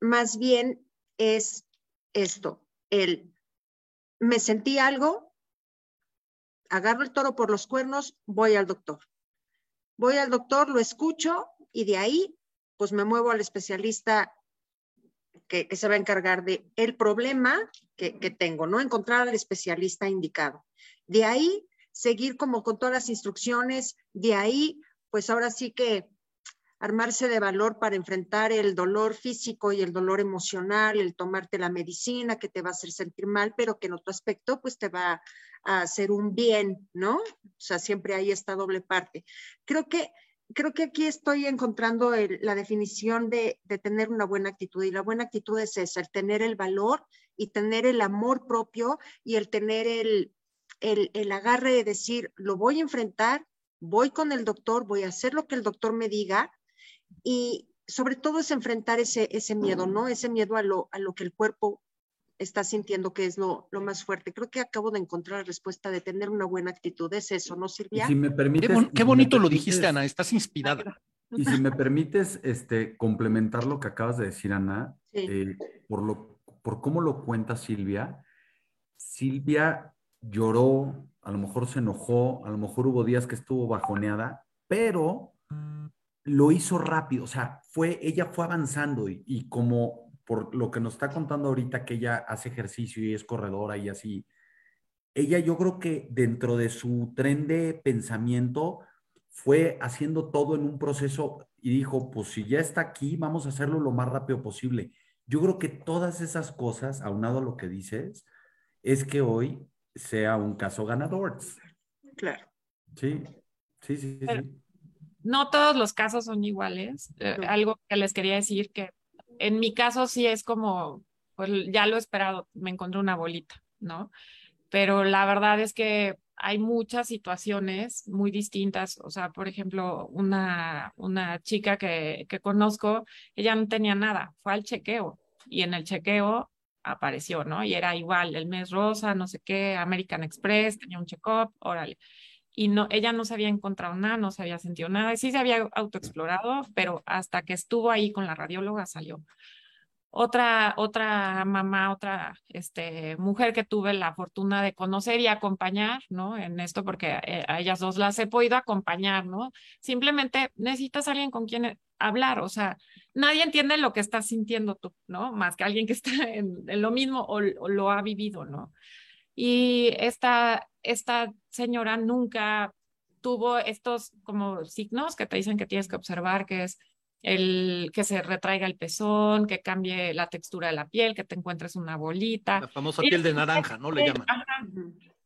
más bien es esto, el me sentí algo, agarro el toro por los cuernos, voy al doctor. Voy al doctor, lo escucho y de ahí, pues me muevo al especialista que, se va a encargar de el problema que, tengo, ¿no? Encontrar al especialista indicado. De ahí, seguir como con todas las instrucciones, de ahí, pues ahora sí que armarse de valor para enfrentar el dolor físico y el dolor emocional, el tomarte la medicina que te va a hacer sentir mal, pero que en otro aspecto pues te va a hacer un bien, ¿no? O sea, siempre hay esta doble parte. Creo que, creo que aquí estoy encontrando la definición de, de tener una buena actitud y la buena actitud es esa, el tener el valor y tener el amor propio y el tener el, el, el agarre de decir, lo voy a enfrentar, voy con el doctor, voy a hacer lo que el doctor me diga, y sobre todo es enfrentar ese, ese miedo, ¿no? Ese miedo a lo, a lo que el cuerpo está sintiendo que es lo, lo, más fuerte. Creo que acabo de encontrar la respuesta de tener una buena actitud. Es eso, ¿no, Silvia? Si me permites, qué, bon qué bonito si lo dijiste, Ana. Estás inspirada. Y si me permites este, complementar lo que acabas de decir, Ana, sí. eh, por, lo, por cómo lo cuenta Silvia, Silvia lloró, a lo mejor se enojó, a lo mejor hubo días que estuvo bajoneada, pero lo hizo rápido, o sea, fue, ella fue avanzando y, como por lo que nos está contando ahorita que ella hace ejercicio y es corredora y así, ella yo creo que dentro de su tren de pensamiento fue haciendo todo en un proceso y dijo, pues si ya está aquí, vamos a hacerlo lo más rápido posible. Yo creo que todas esas cosas, aunado a lo que dices, es que hoy sea un caso ganador. Claro. Sí, sí, sí, sí. No todos los casos son iguales. Eh, algo que les quería decir que en mi caso sí es como, pues ya lo he esperado, me encontré una bolita, ¿no? Pero la verdad es que hay muchas situaciones muy distintas. O sea, por ejemplo, una, una chica que, que conozco, ella no tenía nada, fue al chequeo y en el chequeo apareció, ¿no? Y era igual, el mes rosa, no sé qué, American Express, tenía un check-up, órale. Y no, ella no se había encontrado nada, no se había sentido nada, sí se había autoexplorado, pero hasta que estuvo ahí con la radióloga salió. Otra, otra mamá, otra este, mujer que tuve la fortuna de conocer y acompañar, ¿no? En esto, porque eh, a ellas dos las he podido acompañar, ¿no? Simplemente necesitas alguien con quien hablar, o sea, nadie entiende lo que estás sintiendo tú, ¿no? Más que alguien que está en, lo mismo o, lo ha vivido, ¿no? Y esta, esta señora nunca tuvo estos como signos que te dicen que tienes que observar, que es el que se retraiga el pezón, que cambie la textura de la piel, que te encuentres una bolita. La famosa piel de naranja, ¿no? Le llaman.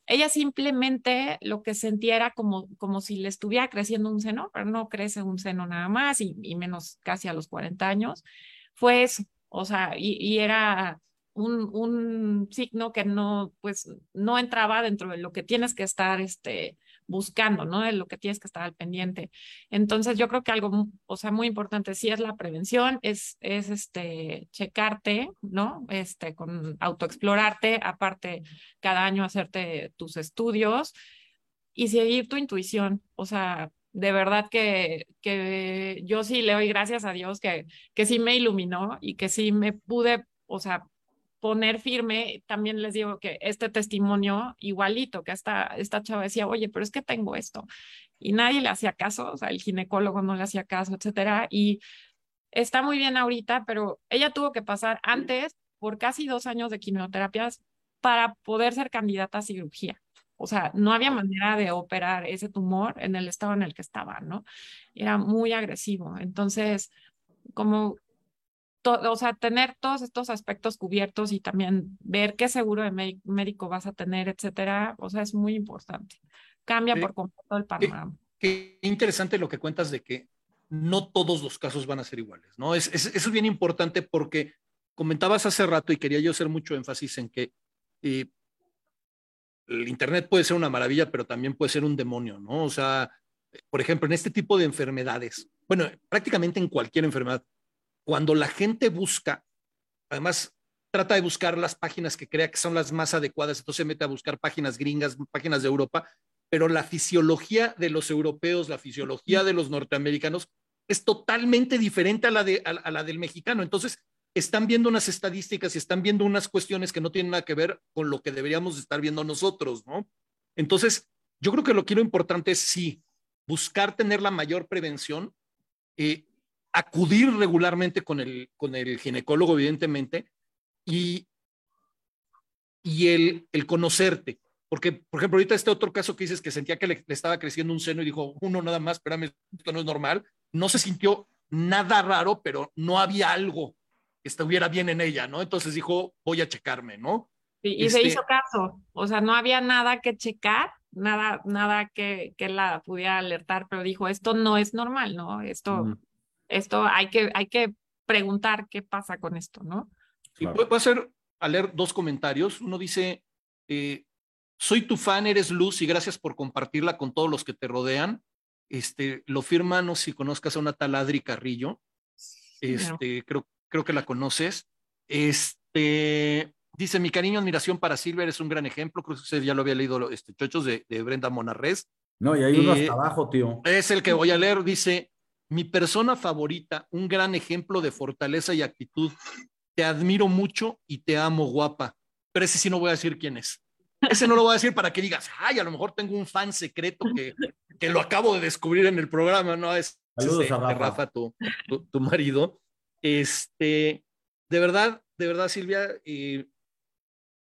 Ella simplemente lo que sentía era como, como si le estuviera creciendo un seno, pero no crece un seno nada más y, menos casi a los 40 años. Fue eso, o sea, y, y era un, un, signo que no, pues, no entraba dentro de lo que tienes que estar, este, buscando, ¿no? De lo que tienes que estar al pendiente. Entonces, yo creo que algo, o sea, muy importante sí es la prevención, es, es este, checarte, ¿no? Este, con autoexplorarte, aparte, cada año hacerte tus estudios y seguir tu intuición, o sea, de verdad que, que yo sí le doy gracias a Dios que, que sí me iluminó y que sí me pude, o sea, poner firme, también les digo que este testimonio igualito, que esta, esta chava decía, oye, pero es que tengo esto. Y nadie le hacía caso, o sea, el ginecólogo no le hacía caso, etcétera. Y está muy bien ahorita, pero ella tuvo que pasar antes por casi dos años de quimioterapias para poder ser candidata a cirugía. O sea, no había manera de operar ese tumor en el estado en el que estaba, ¿no? Era muy agresivo. Entonces, como o sea, tener todos estos aspectos cubiertos y también ver qué seguro de médico vas a tener, etcétera, o sea, es muy importante. Cambia por completo el panorama. Qué, interesante lo que cuentas de que no todos los casos van a ser iguales, ¿no? Es, eso es bien importante porque comentabas hace rato y quería yo hacer mucho énfasis en que eh, el Internet puede ser una maravilla, pero también puede ser un demonio, ¿no? O sea, por ejemplo, en este tipo de enfermedades, bueno, prácticamente en cualquier enfermedad, cuando la gente busca, además trata de buscar las páginas que crea que son las más adecuadas, entonces se mete a buscar páginas gringas, páginas de Europa, pero la fisiología de los europeos, la fisiología de los norteamericanos es totalmente diferente a la, de, a, la del mexicano. Entonces, están viendo unas estadísticas y están viendo unas cuestiones que no tienen nada que ver con lo que deberíamos estar viendo nosotros, ¿no? Entonces, yo creo que lo que lo importante es sí, buscar tener la mayor prevención, eh, acudir regularmente con el, con el ginecólogo, evidentemente, y, y el, el conocerte. Porque, por ejemplo, ahorita este otro caso que dices que sentía que le, estaba creciendo un seno y dijo, uno nada más, espérame, esto no es normal. No se sintió nada raro, pero no había algo que estuviera bien en ella, ¿no? Entonces dijo, voy a checarme, ¿no? y se este hizo caso. O sea, no había nada que checar, nada, nada que, que la pudiera alertar, pero dijo, esto no es normal, ¿no? Esto, esto hay que, hay que preguntar qué pasa con esto, ¿no? Y voy a hacer, a leer dos comentarios. Uno dice, eh, soy tu fan, eres luz y gracias por compartirla con todos los que te rodean. Este, lo firma, no sé si conozcas a una tal Adri Carrillo. Este, creo, creo que la conoces. Este, dice, mi cariño, admiración para Silver, es un gran ejemplo. Creo que usted ya lo había leído, este, Chochos de, de Brenda Monarres. No, y hay uno hasta eh, abajo, tío. Es el que voy a leer. Dice, mi persona favorita, un gran ejemplo de fortaleza y actitud. Te admiro mucho y te amo, guapa. Pero ese sí no voy a decir quién es. Ese no lo voy a decir para que digas, ay, a lo mejor tengo un fan secreto que, que lo acabo de descubrir en el programa, ¿no? Es, Saludos a Rafa, tu, tu, marido. Este, de verdad, de verdad, Silvia,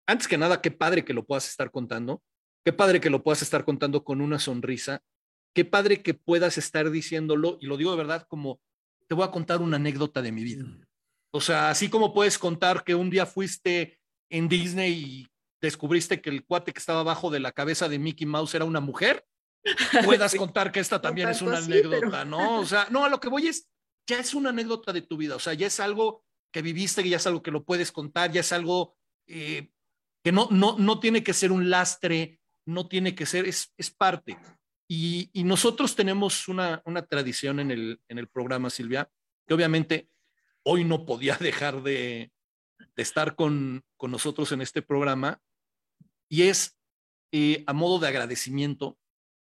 antes que nada, qué padre que lo puedas estar contando. Qué padre que lo puedas estar contando con una sonrisa qué padre que puedas estar diciéndolo, y lo digo de verdad como, te voy a contar una anécdota de mi vida. Mm. O sea, así como puedes contar que un día fuiste en Disney y descubriste que el cuate que estaba abajo de la cabeza de Mickey Mouse era una mujer, puedas contar que esta también es una anécdota, ¿no? O sea, no, a lo que voy es, ya es una anécdota de tu vida, o sea, ya es algo que viviste, ya es algo que lo puedes contar, ya es algo eh, que no, no, no tiene que ser un lastre, no tiene que ser, es, es parte. Y, nosotros tenemos una, una tradición en el, en el programa, Silvia, que obviamente hoy no podía dejar de, estar con, con, nosotros en este programa, y es eh, a modo de agradecimiento,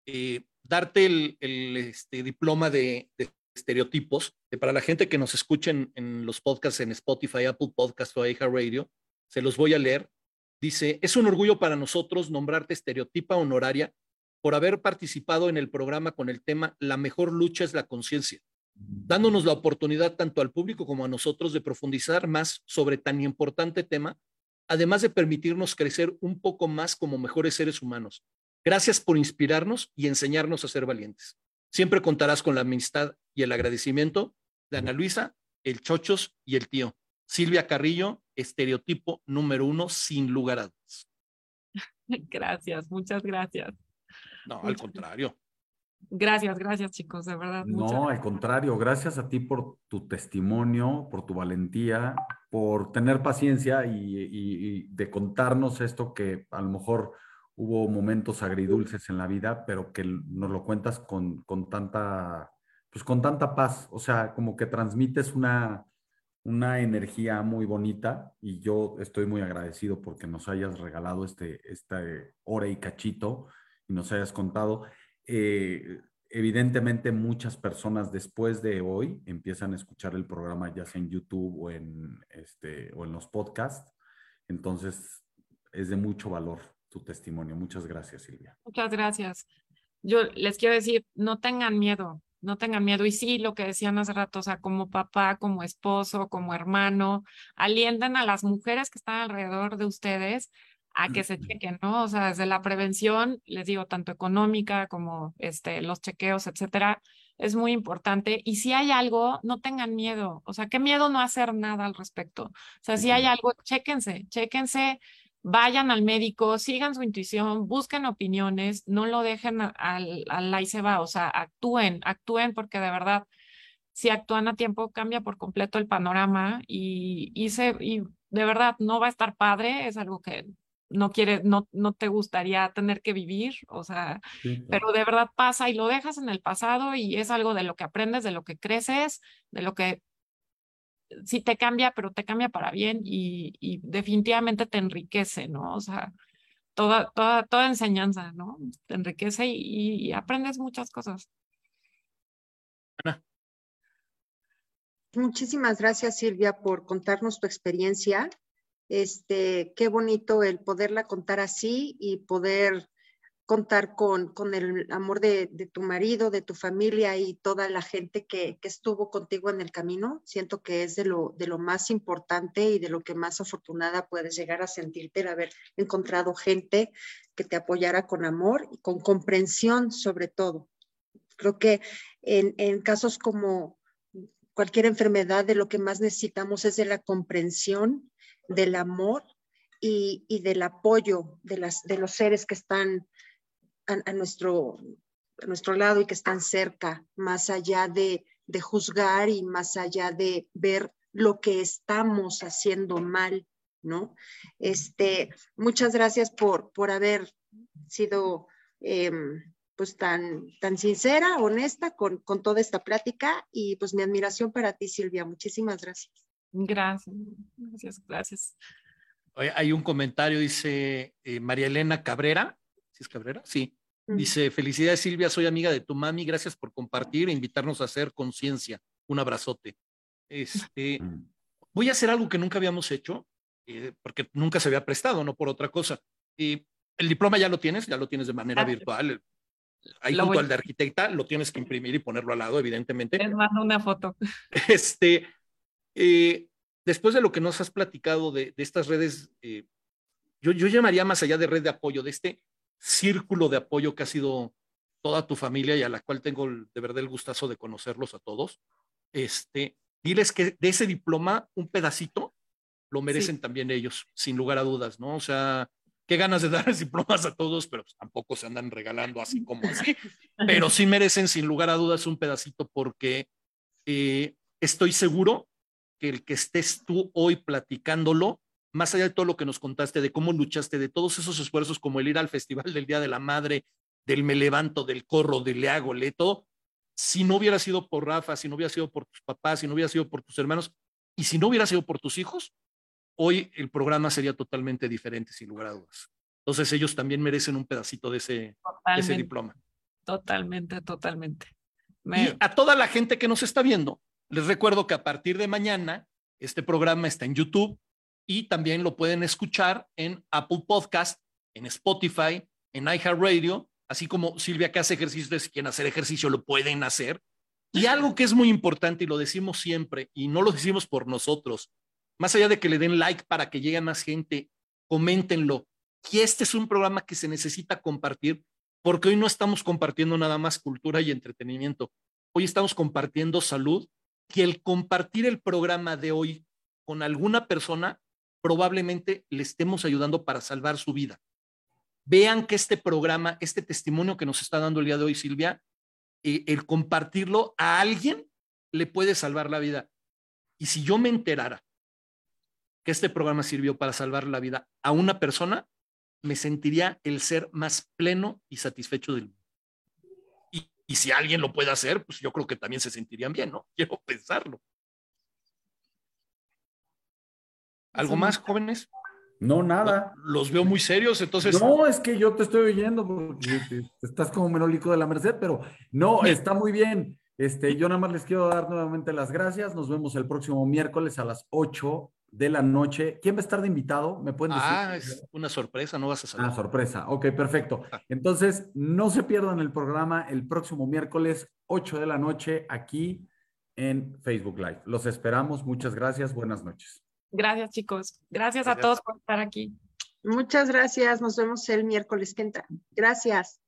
eh, darte el, el este, diploma de, estereotipos, para la gente que nos escuchen en los podcasts en Spotify, Apple Podcasts o Radio, se los voy a leer. Dice, es un orgullo para nosotros nombrarte estereotipa honoraria por haber participado en el programa con el tema La mejor lucha es la conciencia, dándonos la oportunidad tanto al público como a nosotros de profundizar más sobre tan importante tema, además de permitirnos crecer un poco más como mejores seres humanos. Gracias por inspirarnos y enseñarnos a ser valientes. Siempre contarás con la amistad y el agradecimiento de Ana Luisa, el Chochos y el tío. Silvia Carrillo, estereotipo número uno, sin lugar a dudas. Gracias, muchas gracias. No, al contrario. Gracias, gracias chicos, de verdad. No, al contrario, gracias a ti por tu testimonio, por tu valentía, por tener paciencia y, y, y de contarnos esto que a lo mejor hubo momentos agridulces en la vida, pero que nos lo cuentas con, con, tanta, pues con tanta paz, o sea, como que transmites una, una energía muy bonita y yo estoy muy agradecido porque nos hayas regalado este, esta hora y cachito y nos hayas contado. Eh, evidentemente muchas personas después de hoy empiezan a escuchar el programa ya sea en YouTube o en, este, o en los podcasts, entonces es de mucho valor tu testimonio. Muchas gracias, Silvia. Muchas gracias. Yo les quiero decir, no tengan miedo, no tengan miedo. Y sí, lo que decían hace rato, sea, como papá, como esposo, como hermano, alientan a las mujeres que están alrededor de ustedes a que se chequen, ¿no? O sea, desde la prevención, les digo, tanto económica como este, los chequeos, etcétera, es muy importante. Y si hay algo, no tengan miedo. O sea, qué miedo no hacer nada al respecto. O sea, si hay algo, chéquense, chéquense vayan al médico, sigan su intuición, busquen opiniones, no lo dejen al, al ahí se va, o sea, actúen, actúen porque de verdad, si actúan a tiempo, cambia por completo el panorama y, y, se, y de verdad no va a estar padre, es algo que no quieres, no, no te gustaría tener que vivir, o sea, sí, claro. pero de verdad pasa y lo dejas en el pasado y es algo de lo que aprendes, de lo que creces, de lo que sí te cambia, pero te cambia para bien y, y definitivamente te enriquece, ¿no? O sea, toda, toda, toda enseñanza, ¿no? Te enriquece y, y aprendes muchas cosas. Ana. Muchísimas gracias, Silvia, por contarnos tu experiencia. Este, qué bonito el poderla contar así y poder contar con, con el amor de, de, tu marido, de tu familia y toda la gente que, que, estuvo contigo en el camino. Siento que es de lo, de lo más importante y de lo que más afortunada puedes llegar a sentirte, el haber encontrado gente que te apoyara con amor y con comprensión sobre todo. Creo que en, en casos como cualquier enfermedad, de lo que más necesitamos es de la comprensión, del amor y, y del apoyo de, las, de los seres que están a, nuestro, a nuestro lado y que están cerca, más allá de, juzgar y más allá de ver lo que estamos haciendo mal, ¿no? Este, muchas gracias por, por haber sido eh, pues tan, tan sincera, honesta con, con toda esta plática y pues mi admiración para ti, Silvia. Muchísimas gracias. Gracias, gracias, gracias. Hay un comentario, dice eh, María Elena Cabrera, ¿sí es Cabrera? Sí. Dice, felicidades Silvia, soy amiga de tu mami, gracias por compartir e invitarnos a hacer conciencia. Un abrazote. Este, voy a hacer algo que nunca habíamos hecho, eh, porque nunca se había prestado, no por otra cosa. Eh, el diploma ya lo tienes, ya lo tienes de manera virtual. Ahí junto voy... al de arquitecta, lo tienes que imprimir y ponerlo al lado, evidentemente. Les mando una foto. Este, eh, después de lo que nos has platicado de, de estas redes, eh, yo, yo llamaría más allá de red de apoyo, de este círculo de apoyo que ha sido toda tu familia y a la cual tengo el, de verdad el gustazo de conocerlos a todos, este, diles que de ese diploma un pedacito lo merecen sí. también ellos, sin lugar a dudas, ¿no? O sea, qué ganas de darles diplomas a todos, pero pues tampoco se andan regalando así como así, pero sí merecen sin lugar a dudas un pedacito porque eh, estoy seguro que el que estés tú hoy platicándolo más allá de todo lo que nos contaste, de cómo luchaste, de todos esos esfuerzos como el ir al Festival del Día de la Madre, del Me Levanto, del Corro, del Le Hago, le todo, si no hubiera sido por Rafa, si no hubiera sido por tus papás, si no hubiera sido por tus hermanos y si no hubiera sido por tus hijos, hoy el programa sería totalmente diferente, sin lugar a dudas. Entonces ellos también merecen un pedacito de ese, ese diploma. Totalmente, totalmente. Y a toda la gente que nos está viendo, les recuerdo que a partir de mañana este programa está en YouTube y también lo pueden escuchar en Apple Podcast, en Spotify, en iHeartRadio, así como Silvia que hace ejercicio, si quieren hacer ejercicio, lo pueden hacer. Y algo que es muy importante y lo decimos siempre, y no lo decimos por nosotros, más allá de que le den like para que llegue más gente, coméntenlo, que este es un programa que se necesita compartir, porque hoy no estamos compartiendo nada más cultura y entretenimiento, hoy estamos compartiendo salud, que el compartir el programa de hoy con alguna persona, probablemente le estemos ayudando para salvar su vida. Vean que este programa, este testimonio que nos está dando el día de hoy, Silvia, eh, el compartirlo a alguien le puede salvar la vida. Y si yo me enterara que este programa sirvió para salvar la vida a una persona, me sentiría el ser más pleno y satisfecho del mundo. Y, si alguien lo puede hacer, pues yo creo que también se sentirían bien, ¿no? Quiero pensarlo. ¿Algo más, jóvenes? No, nada. Los veo muy serios, entonces. No, es que yo te estoy oyendo porque estás como menólico de la Merced, pero no, está muy bien. Este, yo nada más les quiero dar nuevamente las gracias. Nos vemos el próximo miércoles a las 8 de la noche. ¿Quién va a estar de invitado? ¿Me pueden decir? Ah, es una sorpresa, no vas a saber. Ah, sorpresa. Ok, perfecto. Ah. Entonces, no se pierdan el programa el próximo miércoles, 8 de la noche, aquí en Facebook Live. Los esperamos. Muchas gracias. Buenas noches. Gracias, chicos. Gracias, a todos por estar aquí. Muchas gracias. Nos vemos el miércoles que entra. Gracias.